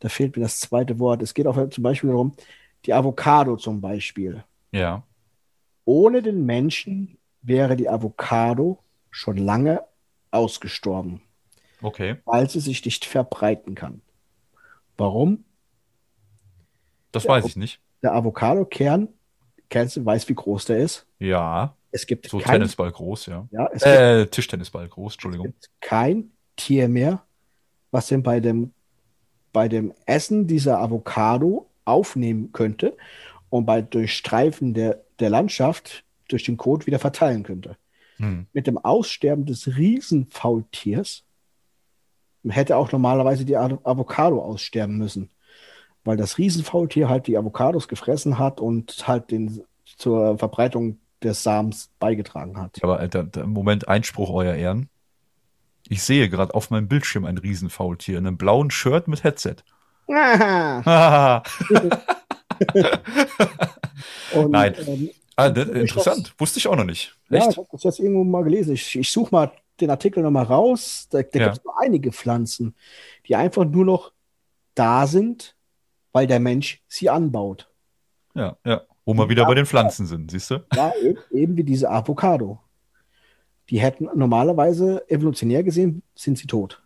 Da fehlt mir das zweite Wort. Es geht auch zum Beispiel darum, die Avocado zum Beispiel. Ja. Ohne den Menschen wäre die Avocado schon lange ausgestorben. Okay. Weil sie sich nicht verbreiten kann. Warum? Das weiß ich nicht der Avocado-Kern, kennst du, weißt, wie groß der ist? Ja. Es gibt so kein, Tennisball groß, ja. ja es äh, gibt, Tischtennisball groß, Entschuldigung. Es gibt kein Tier mehr, was denn bei dem, bei dem Essen dieser Avocado aufnehmen könnte und bei Durchstreifen der, der Landschaft durch den Kot wieder verteilen könnte. Hm. Mit dem Aussterben des Riesenfaultiers hätte auch normalerweise die Avocado aussterben müssen. Weil das Riesenfaultier halt die Avocados gefressen hat und halt den, zur Verbreitung des Samens beigetragen hat. Aber Alter, im Moment Einspruch, euer Ehren. Ich sehe gerade auf meinem Bildschirm ein Riesenfaultier in einem blauen Shirt mit Headset. und, Nein. Ähm, ah, interessant. Das, Wusste ich auch noch nicht. Echt? Ja, ich habe das jetzt irgendwo mal gelesen. Ich, ich suche mal den Artikel nochmal raus. Da, da ja. gibt es nur einige Pflanzen, die einfach nur noch da sind, weil der Mensch sie anbaut. Ja, ja. Wo wir wieder bei den Pflanzen sind, siehst du? Ja, eben, wie diese Avocado. Die hätten normalerweise evolutionär gesehen, sind sie tot.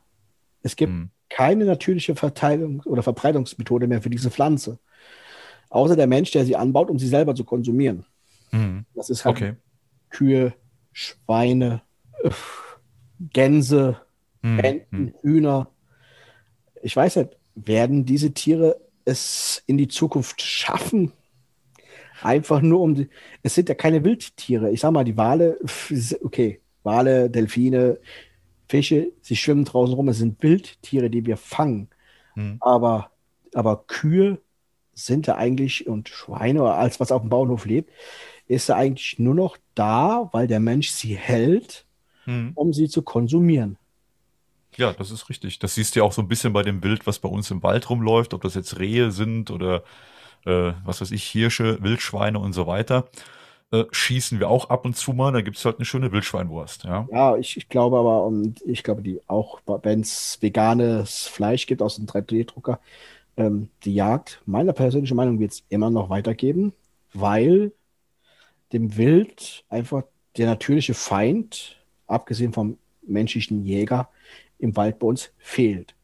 Es gibt hm. keine natürliche Verteilung oder Verbreitungsmethode mehr für diese Pflanze. Außer der Mensch, der sie anbaut, um sie selber zu konsumieren. Hm. Das ist halt okay. Kühe, Schweine, Gänse, hm. Enten, hm. Hühner. Ich weiß nicht, werden diese Tiere es in die Zukunft schaffen? Einfach nur um die, es sind ja keine Wildtiere. Ich sag mal, die Wale, okay, Wale, Delfine, Fische, sie schwimmen draußen rum. Es sind Wildtiere, die wir fangen. Hm. Aber, aber Kühe sind ja eigentlich und Schweine oder alles, was auf dem Bauernhof lebt, ist ja eigentlich nur noch da, weil der Mensch sie hält, hm. um sie zu konsumieren. Ja, das ist richtig. Das siehst du ja auch so ein bisschen bei dem Wild, was bei uns im Wald rumläuft, ob das jetzt Rehe sind oder äh, was weiß ich, Hirsche, Wildschweine und so weiter. Äh, schießen wir auch ab und zu mal, da gibt es halt eine schöne Wildschweinwurst. Ja, ja ich, ich glaube aber, und ich glaube, die auch, wenn es veganes Fleisch gibt aus dem 3D-Drucker, ähm, die Jagd, meiner persönlichen Meinung, wird es immer noch weitergeben, weil dem Wild einfach der natürliche Feind, abgesehen vom menschlichen Jäger, im Wald bei uns fehlt.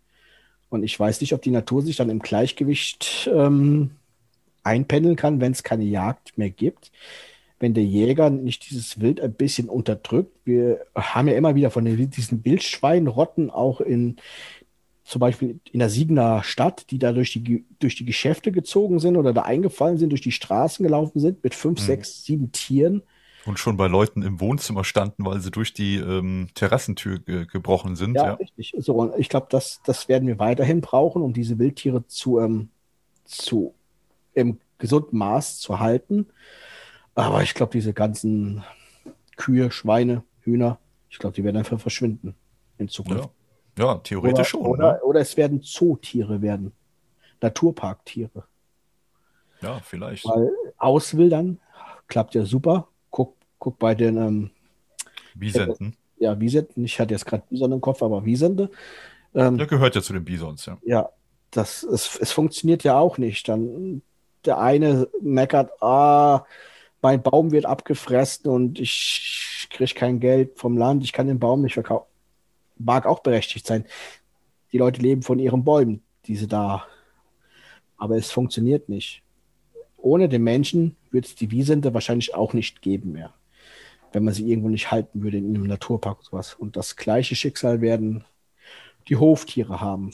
Und ich weiß nicht, ob die Natur sich dann im Gleichgewicht ähm, einpendeln kann, wenn es keine Jagd mehr gibt. Wenn der Jäger nicht dieses Wild ein bisschen unterdrückt. Wir haben ja immer wieder von den, diesen Wildschweinrotten auch in zum Beispiel in der Siegener Stadt, die da durch die, durch die Geschäfte gezogen sind oder da eingefallen sind, durch die Straßen gelaufen sind mit fünf, mhm. sechs, sieben Tieren und schon bei Leuten im Wohnzimmer standen, weil sie durch die ähm, Terrassentür ge gebrochen sind. Ja, ja. richtig. So, und ich glaube, das, das werden wir weiterhin brauchen, um diese Wildtiere zu, ähm, zu im gesunden Maß zu halten. Aber ich glaube, diese ganzen Kühe, Schweine, Hühner, ich glaube, die werden einfach verschwinden in Zukunft. Ja, ja theoretisch oder, schon. Oder, ne? oder es werden Zootiere werden. Naturparktiere. Ja, vielleicht. Weil auswildern klappt ja super guck bei den ähm, Bisenten. Ja, Wiesenten. Ich hatte jetzt gerade Bison im Kopf, aber Wiesente. Ähm, Der gehört ja zu den Bisons, ja. Ja, das, es, es funktioniert ja auch nicht. Dann der eine meckert, ah, mein Baum wird abgefressen und ich kriege kein Geld vom Land, ich kann den Baum nicht verkaufen. Mag auch berechtigt sein. Die Leute leben von ihren Bäumen, diese da. Aber es funktioniert nicht. Ohne den Menschen wird es die Wiesente wahrscheinlich auch nicht geben mehr wenn man sie irgendwo nicht halten würde in einem Naturpark oder sowas. Und das gleiche Schicksal werden die Hoftiere haben.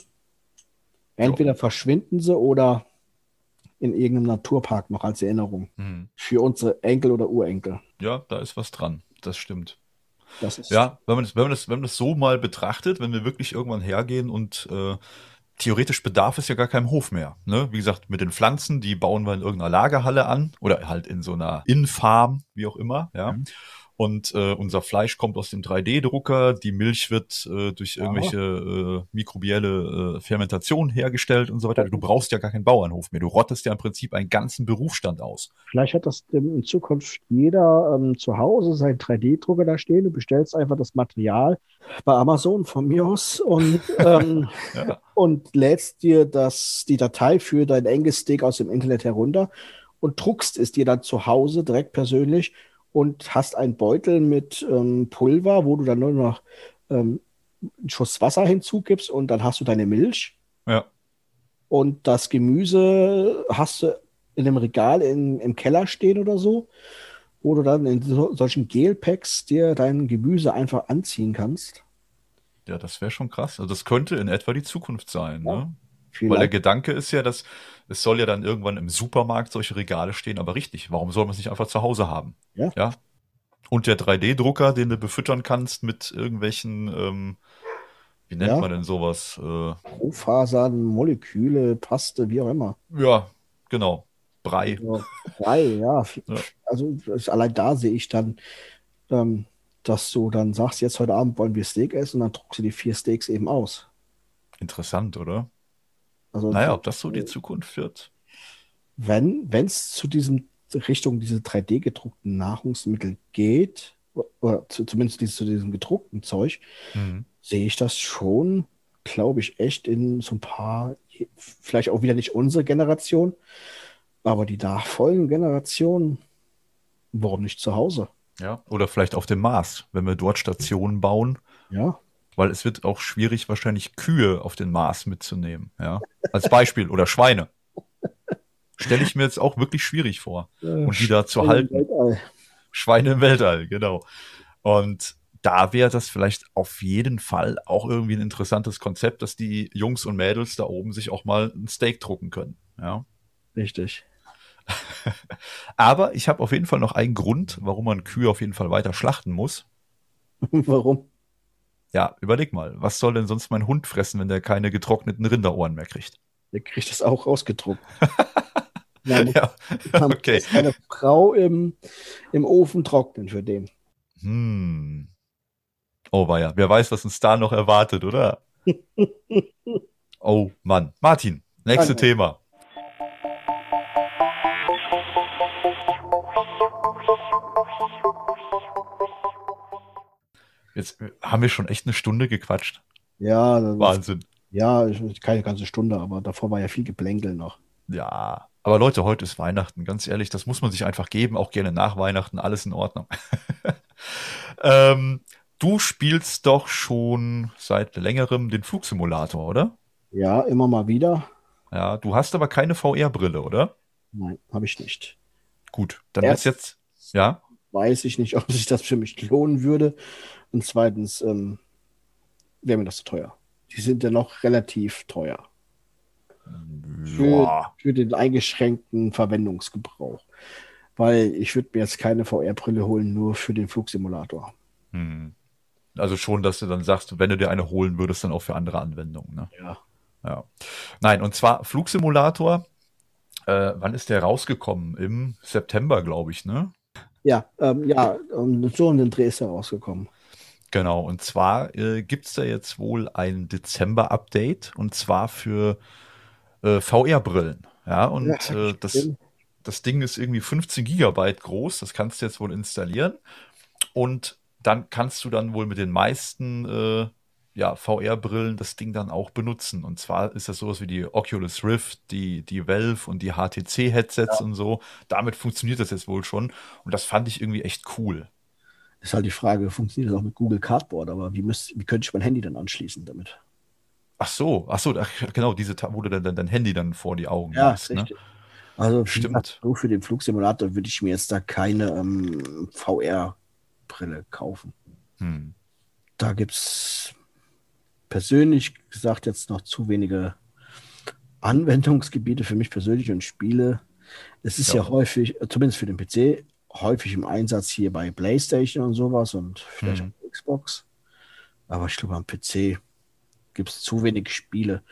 Entweder so. verschwinden sie oder in irgendeinem Naturpark noch als Erinnerung. Mhm. Für unsere Enkel oder Urenkel. Ja, da ist was dran. Das stimmt. Das ist ja, wenn man, das, wenn, man das, wenn man das so mal betrachtet, wenn wir wirklich irgendwann hergehen und äh, theoretisch bedarf es ja gar keinem Hof mehr. Ne? Wie gesagt, mit den Pflanzen, die bauen wir in irgendeiner Lagerhalle an oder halt in so einer Infarm, wie auch immer. Ja. Mhm. Und äh, unser Fleisch kommt aus dem 3D-Drucker, die Milch wird äh, durch irgendwelche äh, mikrobielle äh, Fermentation hergestellt und so weiter. Du brauchst ja gar keinen Bauernhof mehr. Du rottest ja im Prinzip einen ganzen Berufsstand aus. Vielleicht hat das in Zukunft jeder ähm, zu Hause seinen 3D-Drucker da stehen. Du bestellst einfach das Material bei Amazon von mir aus und, ähm, ja. und lädst dir das, die Datei für dein enges Stick aus dem Internet herunter und druckst es dir dann zu Hause direkt persönlich und hast einen Beutel mit ähm, Pulver, wo du dann nur noch ähm, einen Schuss Wasser hinzugibst und dann hast du deine Milch. Ja. Und das Gemüse hast du in einem Regal in, im Keller stehen oder so, wo du dann in so, solchen Gelpacks dir dein Gemüse einfach anziehen kannst. Ja, das wäre schon krass. Also das könnte in etwa die Zukunft sein. Ja. Ne? Vielleicht. Weil der Gedanke ist ja, dass es soll ja dann irgendwann im Supermarkt solche Regale stehen, aber richtig, warum soll man es nicht einfach zu Hause haben? Ja. ja? Und der 3D-Drucker, den du befüttern kannst mit irgendwelchen ähm, wie nennt Ja. man denn sowas? Äh, Rohfasern, Moleküle, Paste, wie auch immer. ja, genau. Brei. Ja, Drei, ja. Ja. Also allein da sehe ich dann, ähm, dass du dann sagst, jetzt heute Abend wollen wir Steak essen und dann druckst du die vier Steaks eben aus. Interessant, oder? Also Naja, ob das so die Zukunft wird? wenn es zu diesem Richtung diese 3D gedruckten Nahrungsmittel geht, oder zu, zumindest dieses, zu diesem gedruckten Zeug, Mhm. sehe ich das schon, glaube ich, echt in so ein paar, vielleicht auch wieder nicht unsere Generation, aber die nachfolgenden Generationen, warum nicht zu Hause? Ja. Oder vielleicht auf dem Mars, wenn wir dort Stationen bauen, Ja, weil es wird auch schwierig, wahrscheinlich Kühe auf den Mars mitzunehmen. Ja. Als Beispiel. Oder Schweine. Stelle ich mir jetzt auch wirklich schwierig vor. Und die da zu halten. Weltall. Schweine im Weltall, genau. Und da wäre das vielleicht auf jeden Fall auch irgendwie ein interessantes Konzept, dass die Jungs und Mädels da oben sich auch mal ein Steak drucken können. Ja. Richtig. Aber ich habe auf jeden Fall noch einen Grund, warum man Kühe auf jeden Fall weiter schlachten muss. Warum? Ja, überleg mal, was soll denn sonst mein Hund fressen, wenn der keine getrockneten Rinderohren mehr kriegt? Der kriegt das auch rausgedruckt. Ja, muss Ja, okay. eine Frau im, im Ofen trocknen für den. Hm. Oh weia, wer weiß, was uns da noch erwartet, oder? Oh Mann. Martin, nächste Danke. Thema. Jetzt äh, haben wir schon echt eine Stunde gequatscht. Ja, das, Wahnsinn. ja, ich- keine ganze Stunde, aber davor war ja viel Geplänkel noch. Ja. Aber Leute, heute ist Weihnachten. Ganz ehrlich, das muss man sich einfach geben. Auch gerne nach Weihnachten. Alles in Ordnung. ähm, du spielst doch schon seit längerem den Flugsimulator, oder? Ja, immer mal wieder. Ja, du hast aber keine VR-Brille, oder? Nein, habe ich nicht. Gut, dann Erst- wird's jetzt, ja, Weiß ich nicht, ob sich das für mich lohnen würde. Und zweitens ähm, wäre mir das zu teuer. Die sind ja noch relativ teuer Für- für den eingeschränkten Verwendungsgebrauch. Weil ich würde mir jetzt keine VR-Brille holen, nur für den Flugsimulator. hm. Also schon, dass du dann sagst, wenn du dir eine holen würdest, dann auch für andere Anwendungen, ne? Ja. Ja. Nein, und zwar Flugsimulator, äh, wann ist der rausgekommen? Im September, glaube ich, ne? Ja, ähm, ja, ähm, so in den Dreh ist er rausgekommen. Genau, und zwar äh, gibt's da jetzt wohl ein Dezember-Update und zwar für äh, VR-Brillen. Ja, und Ja, äh, das, das Ding ist irgendwie 15 Gigabyte groß, das kannst du jetzt wohl installieren. Und dann kannst du dann wohl mit den meisten äh, ja, VR-Brillen das Ding dann auch benutzen. Und zwar ist das sowas wie die Oculus Rift, die, die Valve und die HTC-Headsets und so. Damit funktioniert das jetzt wohl schon. Und das fand ich irgendwie echt cool. Ist halt die Frage, funktioniert das auch mit Google Cardboard, aber wie, müsst, wie könnte ich mein Handy dann anschließen damit? Ach so, ach so, genau, diese, wo du dann dein, Handy dann vor die Augen Ja, machst, ne? Also Stimmt. so für den Flugsimulator würde ich mir jetzt da keine ähm, VR-Brille kaufen. Hm. Da gibt es persönlich gesagt jetzt noch zu wenige Anwendungsgebiete für mich persönlich und Spiele. Es ist ja, Ja. häufig, zumindest für den PC, häufig im Einsatz hier bei PlayStation und sowas und vielleicht Mhm. auch Xbox. Aber ich glaube, am PC gibt es zu wenig Spiele,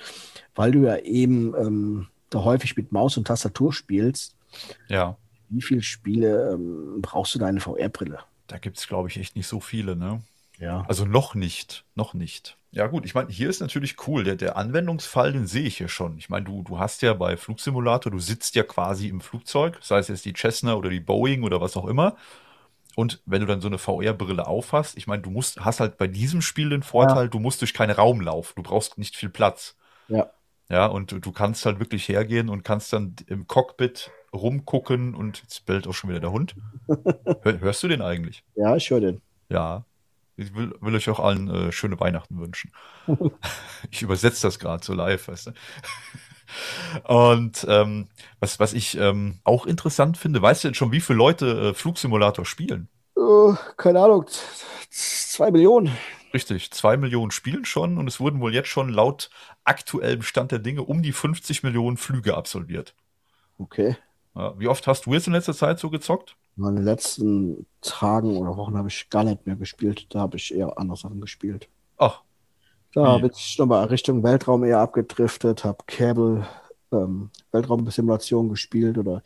weil du ja eben ähm, da häufig mit Maus und Tastatur spielst. Ja, Wie viele Spiele ähm, brauchst du da eine VR-Brille? da gibt's glaube ich, echt nicht so viele, ne? Ja. Also noch nicht, noch nicht. Ja gut, ich meine, hier ist natürlich cool. Der, der Anwendungsfall, den sehe ich hier schon. Ich meine, du, du hast ja bei Flugsimulator, du sitzt ja quasi im Flugzeug, sei es jetzt die Cessna oder die Boeing oder was auch immer. Und wenn du dann so eine VR-Brille aufhast, ich meine, du musst, hast halt bei diesem Spiel den Vorteil, du musst durch keinen Raum laufen. Du brauchst nicht viel Platz. Ja. Ja, und du, du kannst halt wirklich hergehen und kannst dann im Cockpit rumgucken und jetzt bellt auch schon wieder der Hund. Hör, hörst du den eigentlich? Ja, ich höre den. Ja. Ich will, will euch auch allen äh, schöne Weihnachten wünschen. ich übersetze das gerade so live, weißt du. Und ähm, was, was ich ähm, auch interessant finde, weißt du denn schon, wie viele Leute äh, Flugsimulator spielen? Äh, keine Ahnung, zwei Millionen. Richtig, zwei Millionen spielen schon und es wurden wohl jetzt schon laut aktuellem Stand der Dinge um die 50 Millionen Flüge absolviert. Okay. Wie oft hast du jetzt in letzter Zeit so gezockt? In den letzten Tagen oder Wochen habe ich gar nicht mehr gespielt. Da habe ich eher andere Sachen gespielt. Ach, Da bin ich nochmal Richtung Weltraum eher abgedriftet, habe Cable ähm, Weltraumsimulation gespielt oder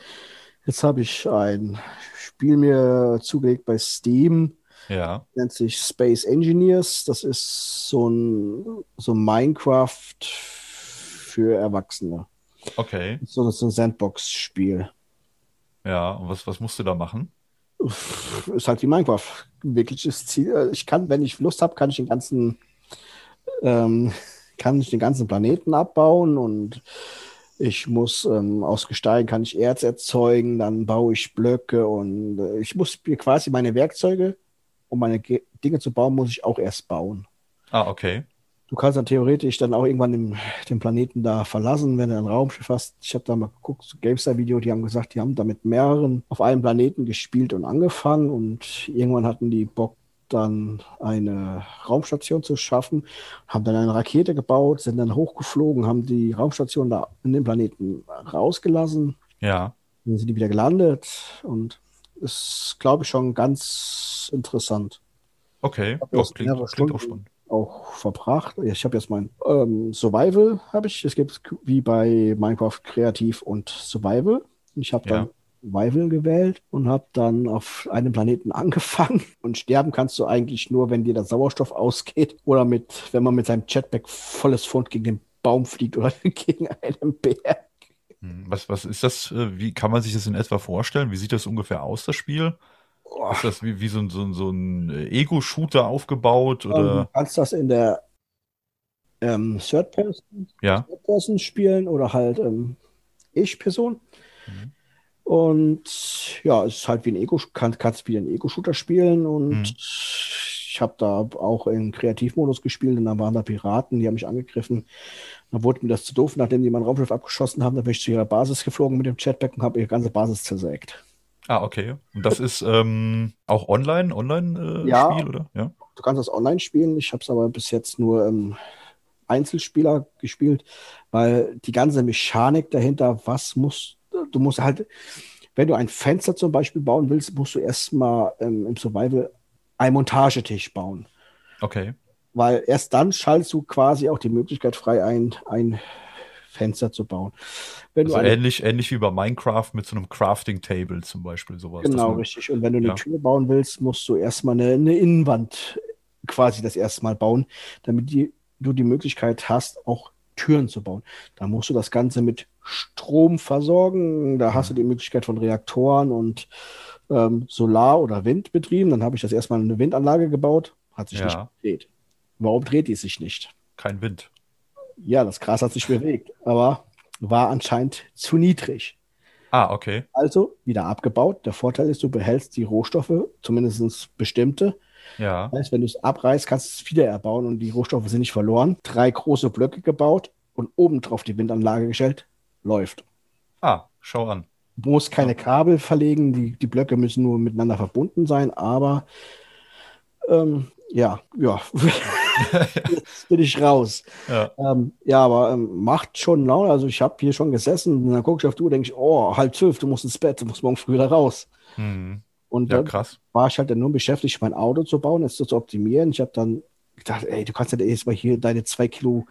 jetzt habe ich ein Spiel mir zugelegt bei Steam. Ja. Nennt sich Space Engineers. Das ist so ein, so Minecraft für Erwachsene. Okay. So, so ein Sandbox-Spiel. Ja, und was, was musst du da machen? Ist halt wie Minecraft. Wirkliches Ziel. Ich kann, wenn ich Lust habe, kann ich den ganzen ähm, kann ich den ganzen Planeten abbauen und ich muss ähm, aus Gestein kann ich Erz erzeugen, dann baue ich Blöcke und äh, ich muss mir quasi meine Werkzeuge, um meine Ge Dinge zu bauen, muss ich auch erst bauen. Ah, okay. Du kannst dann theoretisch dann auch irgendwann den, den Planeten da verlassen, wenn du ein Raumschiff hast. Ich habe da mal geguckt, so GameStar-Video, die haben gesagt, die haben da mit mehreren auf einem Planeten gespielt und angefangen und irgendwann hatten die Bock, dann eine Raumstation zu schaffen, haben dann eine Rakete gebaut, sind dann hochgeflogen, haben die Raumstation da in den Planeten rausgelassen. Ja. Dann sind die wieder gelandet und ist, glaube ich, schon ganz interessant. Okay, ja, klingt, klingt auch spannend. Auch verbracht. Ich habe jetzt mein ähm, Survival, habe ich. Es gibt wie bei Minecraft Kreativ und Survival. Ich habe dann ja. Survival gewählt und habe dann auf einem Planeten angefangen. Und sterben kannst du eigentlich nur, wenn dir der Sauerstoff ausgeht oder mit, wenn man mit seinem Jetpack volles Fund gegen den Baum fliegt oder gegen einen Berg. Hm, was, was ist das? Äh, wie kann man sich das in etwa vorstellen? Wie sieht das ungefähr aus, das Spiel? Oh. Ist das wie, wie so ein, so ein, so ein Ego-Shooter aufgebaut? Oder? Du kannst das in der ähm, Third Person, ja. Third Person spielen oder halt ähm, Ich-Person. Mhm. Und ja, es ist halt wie ein Ego, kann, kannst wie ein Ego-Shooter spielen und mhm. ich habe da auch in Kreativmodus gespielt und da waren da Piraten, die haben mich angegriffen. Dann wurde mir das zu doof, nachdem die mein Raumschiff abgeschossen haben, dann bin ich zu ihrer Basis geflogen mit dem Jetpack und habe ihre ganze Basis zersägt. Ah, okay. Und das ist ähm, auch online, online äh, ja, Spiel, oder? Ja. Du kannst das online spielen. Ich habe es aber bis jetzt nur ähm, Einzelspieler gespielt, weil die ganze Mechanik dahinter, was muss du musst halt, wenn du ein Fenster zum Beispiel bauen willst, musst du erstmal ähm, im Survival einen Montagetisch bauen. Okay. Weil erst dann schaltest du quasi auch die Möglichkeit frei, ein, ein Fenster zu bauen. Wenn also ähnlich, ähnlich wie bei Minecraft mit so einem Crafting Table zum Beispiel, sowas. Genau, man, richtig. Und wenn du eine ja. Tür bauen willst, musst du erstmal eine, eine Innenwand quasi das erste Mal bauen, damit die, du die Möglichkeit hast, auch Türen zu bauen. Da musst du das Ganze mit Strom versorgen. Da hast du die Möglichkeit von Reaktoren und ähm, Solar- oder Windbetrieben. Dann habe ich das erstmal eine Windanlage gebaut. Hat sich ja. nicht gedreht. Warum dreht die sich nicht? Kein Wind. Ja, das Gras hat sich bewegt, aber war anscheinend zu niedrig. Ah, okay. Also wieder abgebaut. Der Vorteil ist, du behältst die Rohstoffe, zumindest bestimmte. Ja. Das heißt, wenn du es abreißt, kannst du es wieder erbauen und die Rohstoffe sind nicht verloren. Drei große Blöcke gebaut und obendrauf die Windanlage gestellt läuft. Ah, schau an. Du musst keine Kabel verlegen, die, die Blöcke müssen nur miteinander verbunden sein, aber ähm, ja, ja. Jetzt bin ich raus. Ja, ähm, ja aber ähm, macht schon Laune. Also ich habe hier schon gesessen und dann gucke ich auf du und denke, oh, halb zwölf, du musst ins Bett, du musst morgen früh wieder raus. Mhm. Und ja, dann krass. war ich halt dann nur beschäftigt, mein Auto zu bauen, es zu optimieren. Ich habe dann gedacht, ey, du kannst ja erst mal hier deine zwei Kilo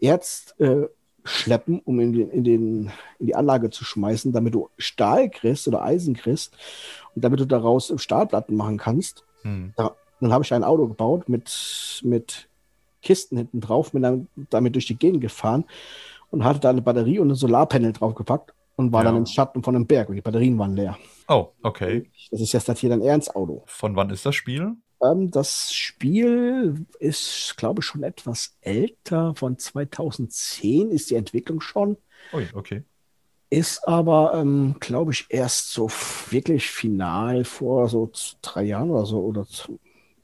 Erz äh, schleppen, um in, den, in, den, in die Anlage zu schmeißen, damit du Stahl kriegst oder Eisen kriegst und damit du daraus Stahlplatten machen kannst. Hm. Da, dann habe ich ein Auto gebaut mit, mit Kisten hinten drauf, bin dann damit durch die Gegend gefahren und hatte da eine Batterie und ein Solarpanel draufgepackt und war ja. dann im Schatten von einem Berg und die Batterien waren leer. Oh, okay. Das ist jetzt hier dann Ernstauto. Von wann ist das Spiel? Ähm, das Spiel ist, glaube ich, schon etwas älter. Von 2010 ist die Entwicklung schon. Ui, okay. Ist aber, ähm, glaube ich, erst so wirklich final vor so drei Jahren oder so oder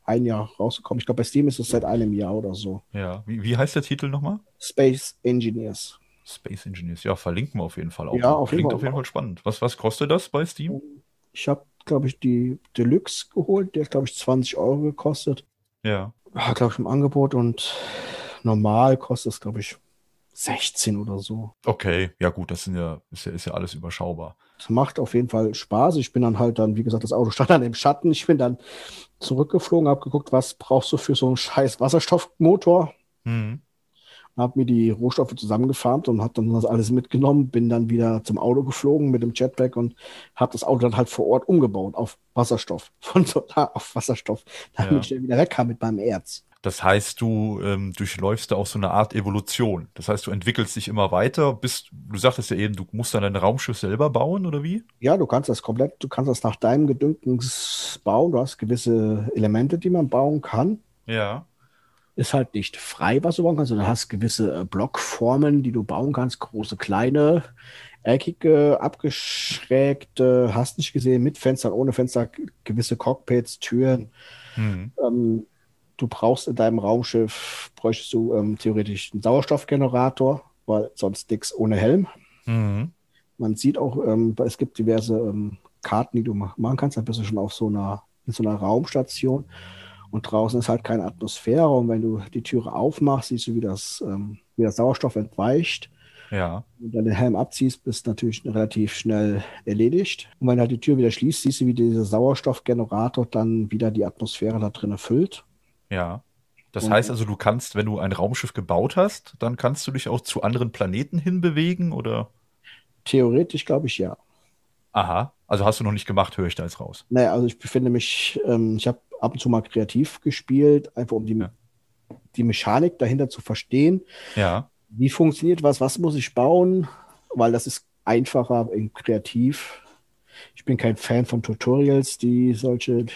ein Jahr rausgekommen. Ich glaube, bei Steam ist es seit einem Jahr oder so. Ja, wie, wie heißt der Titel nochmal? Space Engineers. Space Engineers, ja, verlinken wir auf jeden Fall auch. Ja, auf Klingt jeden Fall. auf jeden Fall spannend. Was, was kostet das bei Steam? Ich habe glaube ich, die Deluxe geholt. Der hat, glaube ich, 20 Euro gekostet. Ja. War, glaube ich, im Angebot und normal kostet es, glaube ich, 16 oder so. Okay, ja gut, das sind ja, ist ja, ist ja alles überschaubar. Das macht auf jeden Fall Spaß. Ich bin dann halt dann, wie gesagt, das Auto stand dann im Schatten. Ich bin dann zurückgeflogen, habe geguckt, was brauchst du für so einen scheiß Wasserstoffmotor. Mhm. Habe mir die Rohstoffe zusammengefarmt und habe dann das alles mitgenommen, bin dann wieder zum Auto geflogen mit dem Jetpack und habe das Auto dann halt vor Ort umgebaut auf Wasserstoff, von Solar auf Wasserstoff, damit Ja. ich dann wieder wegkam mit meinem Erz. Das heißt, du ähm, durchläufst da auch so eine Art Evolution. Das heißt, du entwickelst dich immer weiter, bist, du sagtest ja eben, du musst dann dein Raumschiff selber bauen, oder wie? Ja, du kannst das komplett, du kannst das nach deinem Gedünken bauen. Du hast gewisse Elemente, die man bauen kann. Ja. Ist halt nicht frei, was du bauen kannst, sondern hast gewisse äh, Blockformen, die du bauen kannst. Große, kleine, eckige, abgeschrägte, hast nicht gesehen, mit Fenstern, ohne Fenster, gewisse Cockpits, Türen. Mhm. Ähm, du brauchst in deinem Raumschiff, bräuchtest du ähm, theoretisch einen Sauerstoffgenerator, weil sonst nichts ohne Helm. Mhm. Man sieht auch, ähm, es gibt diverse ähm, Karten, die du mach- machen kannst. Da bist du schon auf so einer, in so einer Raumstation und draußen ist halt keine Atmosphäre. Und wenn du die Türe aufmachst, siehst du, wie das, ähm, wie der Sauerstoff entweicht. Ja. Wenn du den Helm abziehst, bist du natürlich relativ schnell erledigt. Und wenn du halt die Tür wieder schließt, siehst du, wie dieser Sauerstoffgenerator dann wieder die Atmosphäre da drin füllt. Ja. Das Und- heißt also, du kannst, wenn du ein Raumschiff gebaut hast, dann kannst du dich auch zu anderen Planeten hinbewegen, oder? Theoretisch glaube ich ja. Aha. Also hast du noch nicht gemacht, höre ich da jetzt raus. Naja, also ich befinde mich, ähm, ich habe ab und zu mal kreativ gespielt, einfach um die, Ja. die Mechanik dahinter zu verstehen. Ja. Wie funktioniert was? Was muss ich bauen? Weil das ist einfacher im Kreativ. Ich bin kein Fan von Tutorials, die solche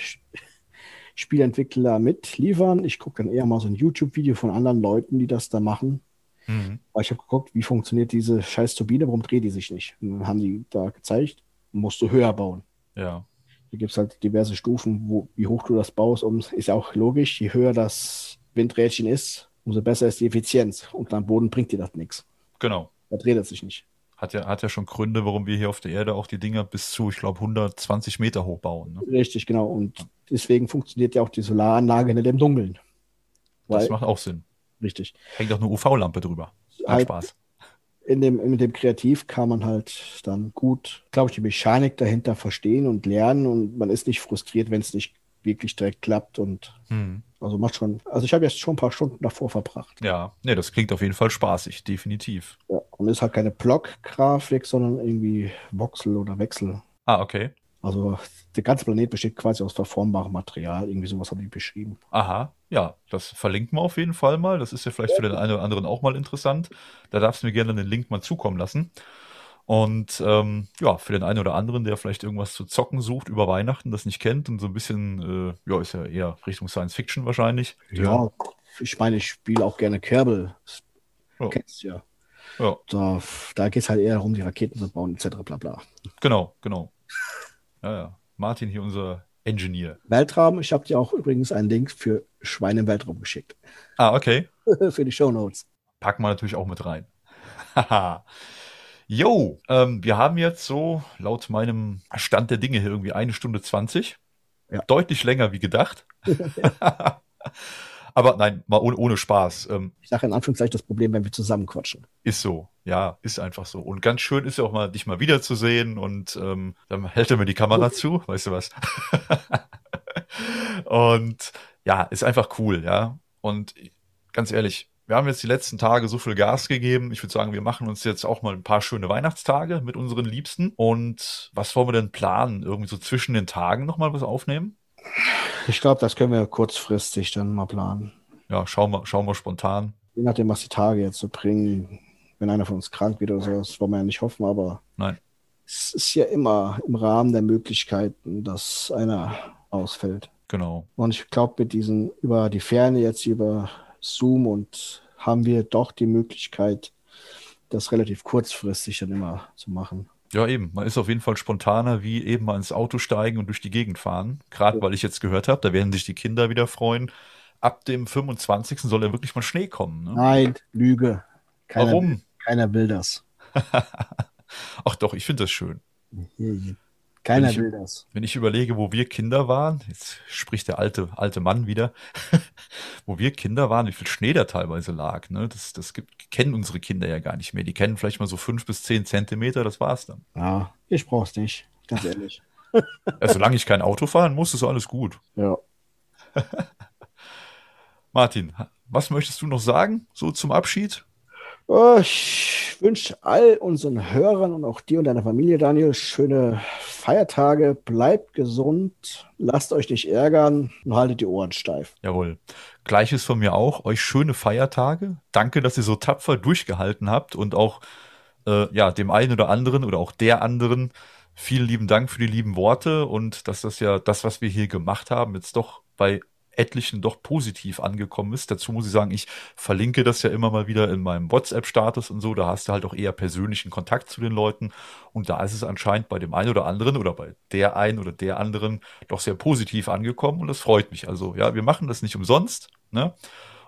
Spielentwickler mitliefern. Ich gucke dann eher mal so ein YouTube-Video von anderen Leuten, die das da machen. Mhm. Weil ich habe geguckt, wie funktioniert diese scheiß Turbine, warum dreht die sich nicht? Und dann haben die da gezeigt, musst du höher bauen. Ja. Hier gibt es halt diverse Stufen, wo, wie hoch du das baust. Um, ist ja auch logisch, je höher das Windrädchen ist, umso besser ist die Effizienz. Und am Boden bringt dir das nichts. Genau. Da dreht es sich nicht. Hat ja, hat ja schon Gründe, warum wir hier auf der Erde auch die Dinger bis zu, ich glaube, 120 Meter hoch bauen. Ne? Richtig, genau. Und deswegen funktioniert ja auch die Solaranlage nicht im Dunkeln. Das macht auch Sinn. richtig. Hängt auch eine UV-Lampe drüber. Macht Halt, Spaß. In dem, in dem Kreativ kann man halt dann gut, glaube ich, die Mechanik dahinter verstehen und lernen und man ist nicht frustriert, wenn es nicht wirklich direkt klappt und Hm. also macht schon, also ich habe jetzt schon ein paar Stunden davor verbracht. Ja, nee, das klingt auf jeden Fall spaßig, definitiv. Ja, und ist halt keine Blockgrafik, sondern irgendwie Voxel oder Wechsel. Ah, okay. Also der ganze Planet besteht quasi aus verformbarem Material. Irgendwie sowas habe ich beschrieben. Aha, ja, das verlinken wir auf jeden Fall mal. Das ist ja vielleicht für den einen oder anderen auch mal interessant. Da darfst du mir gerne den Link mal zukommen lassen. Und ähm, ja, für den einen oder anderen, der vielleicht irgendwas zu zocken sucht über Weihnachten, das nicht kennt und so ein bisschen, äh, ja, ist ja eher Richtung Science Fiction wahrscheinlich. Ja, ich meine, ich spiele auch gerne. Das Ja. kennst du ja. Ja, Da, da geht es halt eher darum, die Raketen zu bauen, etc. bla bla. genau, genau. Ja, ja. Martin hier, unser Engineer. Weltraum, ich habe dir auch übrigens einen Link für Schweine im Weltraum geschickt. Ah, okay. für die Shownotes. Packen wir natürlich auch mit rein. Haha. Jo, ähm, wir haben jetzt so laut meinem Stand der Dinge hier irgendwie eine Stunde zwanzig. Ja. Deutlich länger wie gedacht. Aber nein, mal ohne, ohne Spaß. Ähm, Ich sage in Anführungszeichen das Problem, wenn wir zusammen quatschen. ist so. Ja, ist einfach so. Und ganz schön ist ja auch mal, dich mal wiederzusehen. Und ähm, dann hält er mir die Kamera zu, weißt du was. und ja, ist einfach cool, ja. Und ganz ehrlich, wir haben jetzt die letzten Tage so viel Gas gegeben. Ich würde sagen, wir machen uns jetzt auch mal ein paar schöne Weihnachtstage mit unseren Liebsten. Und was wollen wir denn planen? Irgendwie so zwischen den Tagen nochmal was aufnehmen? Ich glaube, das können wir kurzfristig dann mal planen. Ja, schauen wir, schauen wir spontan. Je nachdem, was die Tage jetzt so bringen. Wenn einer von uns krank wird oder so, das wollen wir ja nicht hoffen, aber Nein. es ist ja immer im Rahmen der Möglichkeiten, dass einer ausfällt. Genau. Und ich glaube, mit diesen über die Ferne jetzt über Zoom und haben wir doch die Möglichkeit, das relativ kurzfristig dann immer zu machen. Ja, eben. Man ist auf jeden Fall spontaner, wie eben mal ins Auto steigen und durch die Gegend fahren. Gerade weil ich jetzt gehört habe, da werden sich die Kinder wieder freuen. Ab dem 25. soll ja wirklich mal Schnee kommen. Ne? Nein, Lüge. Keiner, Warum? Keiner will das. Ach doch, ich finde das schön. Keiner ich- will das. Wenn ich überlege, wo wir Kinder waren, jetzt spricht der alte, alte Mann wieder, wo wir Kinder waren, wie viel Schnee da teilweise lag. Ne? Das, das gibt, kennen unsere Kinder ja gar nicht mehr. Die kennen vielleicht mal so fünf bis zehn Zentimeter, das war's dann. Ja, ich brauch's nicht. Ganz ehrlich. Ja, solange ich kein Auto fahren muss, ist alles gut. Ja. Martin, was möchtest du noch sagen, so zum Abschied? Oh, ich wünsche all unseren Hörern und auch dir und deiner Familie, Daniel, schöne Feiertage. Bleibt gesund, lasst euch nicht ärgern und haltet die Ohren steif. Jawohl. Gleiches von mir auch. Euch schöne Feiertage. Danke, dass ihr so tapfer durchgehalten habt und auch äh, ja dem einen oder anderen oder auch der anderen vielen lieben Dank für die lieben Worte und dass das ja das, was wir hier gemacht haben, jetzt doch bei etlichen doch positiv angekommen ist. Dazu muss ich sagen, ich verlinke das ja immer mal wieder in meinem WhatsApp-Status und so. Da hast du halt auch eher persönlichen Kontakt zu den Leuten. Und da ist es anscheinend bei dem einen oder anderen oder bei der einen oder der anderen doch sehr positiv angekommen und das freut mich. Also ja, wir machen das nicht umsonst. Ne?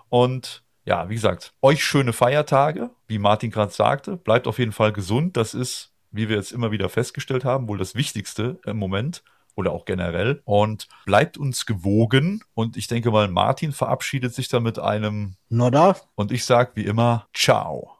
Und ja, wie gesagt, euch schöne Feiertage, wie Martin gerade sagte. Bleibt auf jeden Fall gesund. Das ist, wie wir jetzt immer wieder festgestellt haben, wohl das Wichtigste im Moment oder auch generell. Und bleibt uns gewogen. Und ich denke mal, Martin verabschiedet sich dann mit einem Nodda. Und ich sage wie immer, ciao.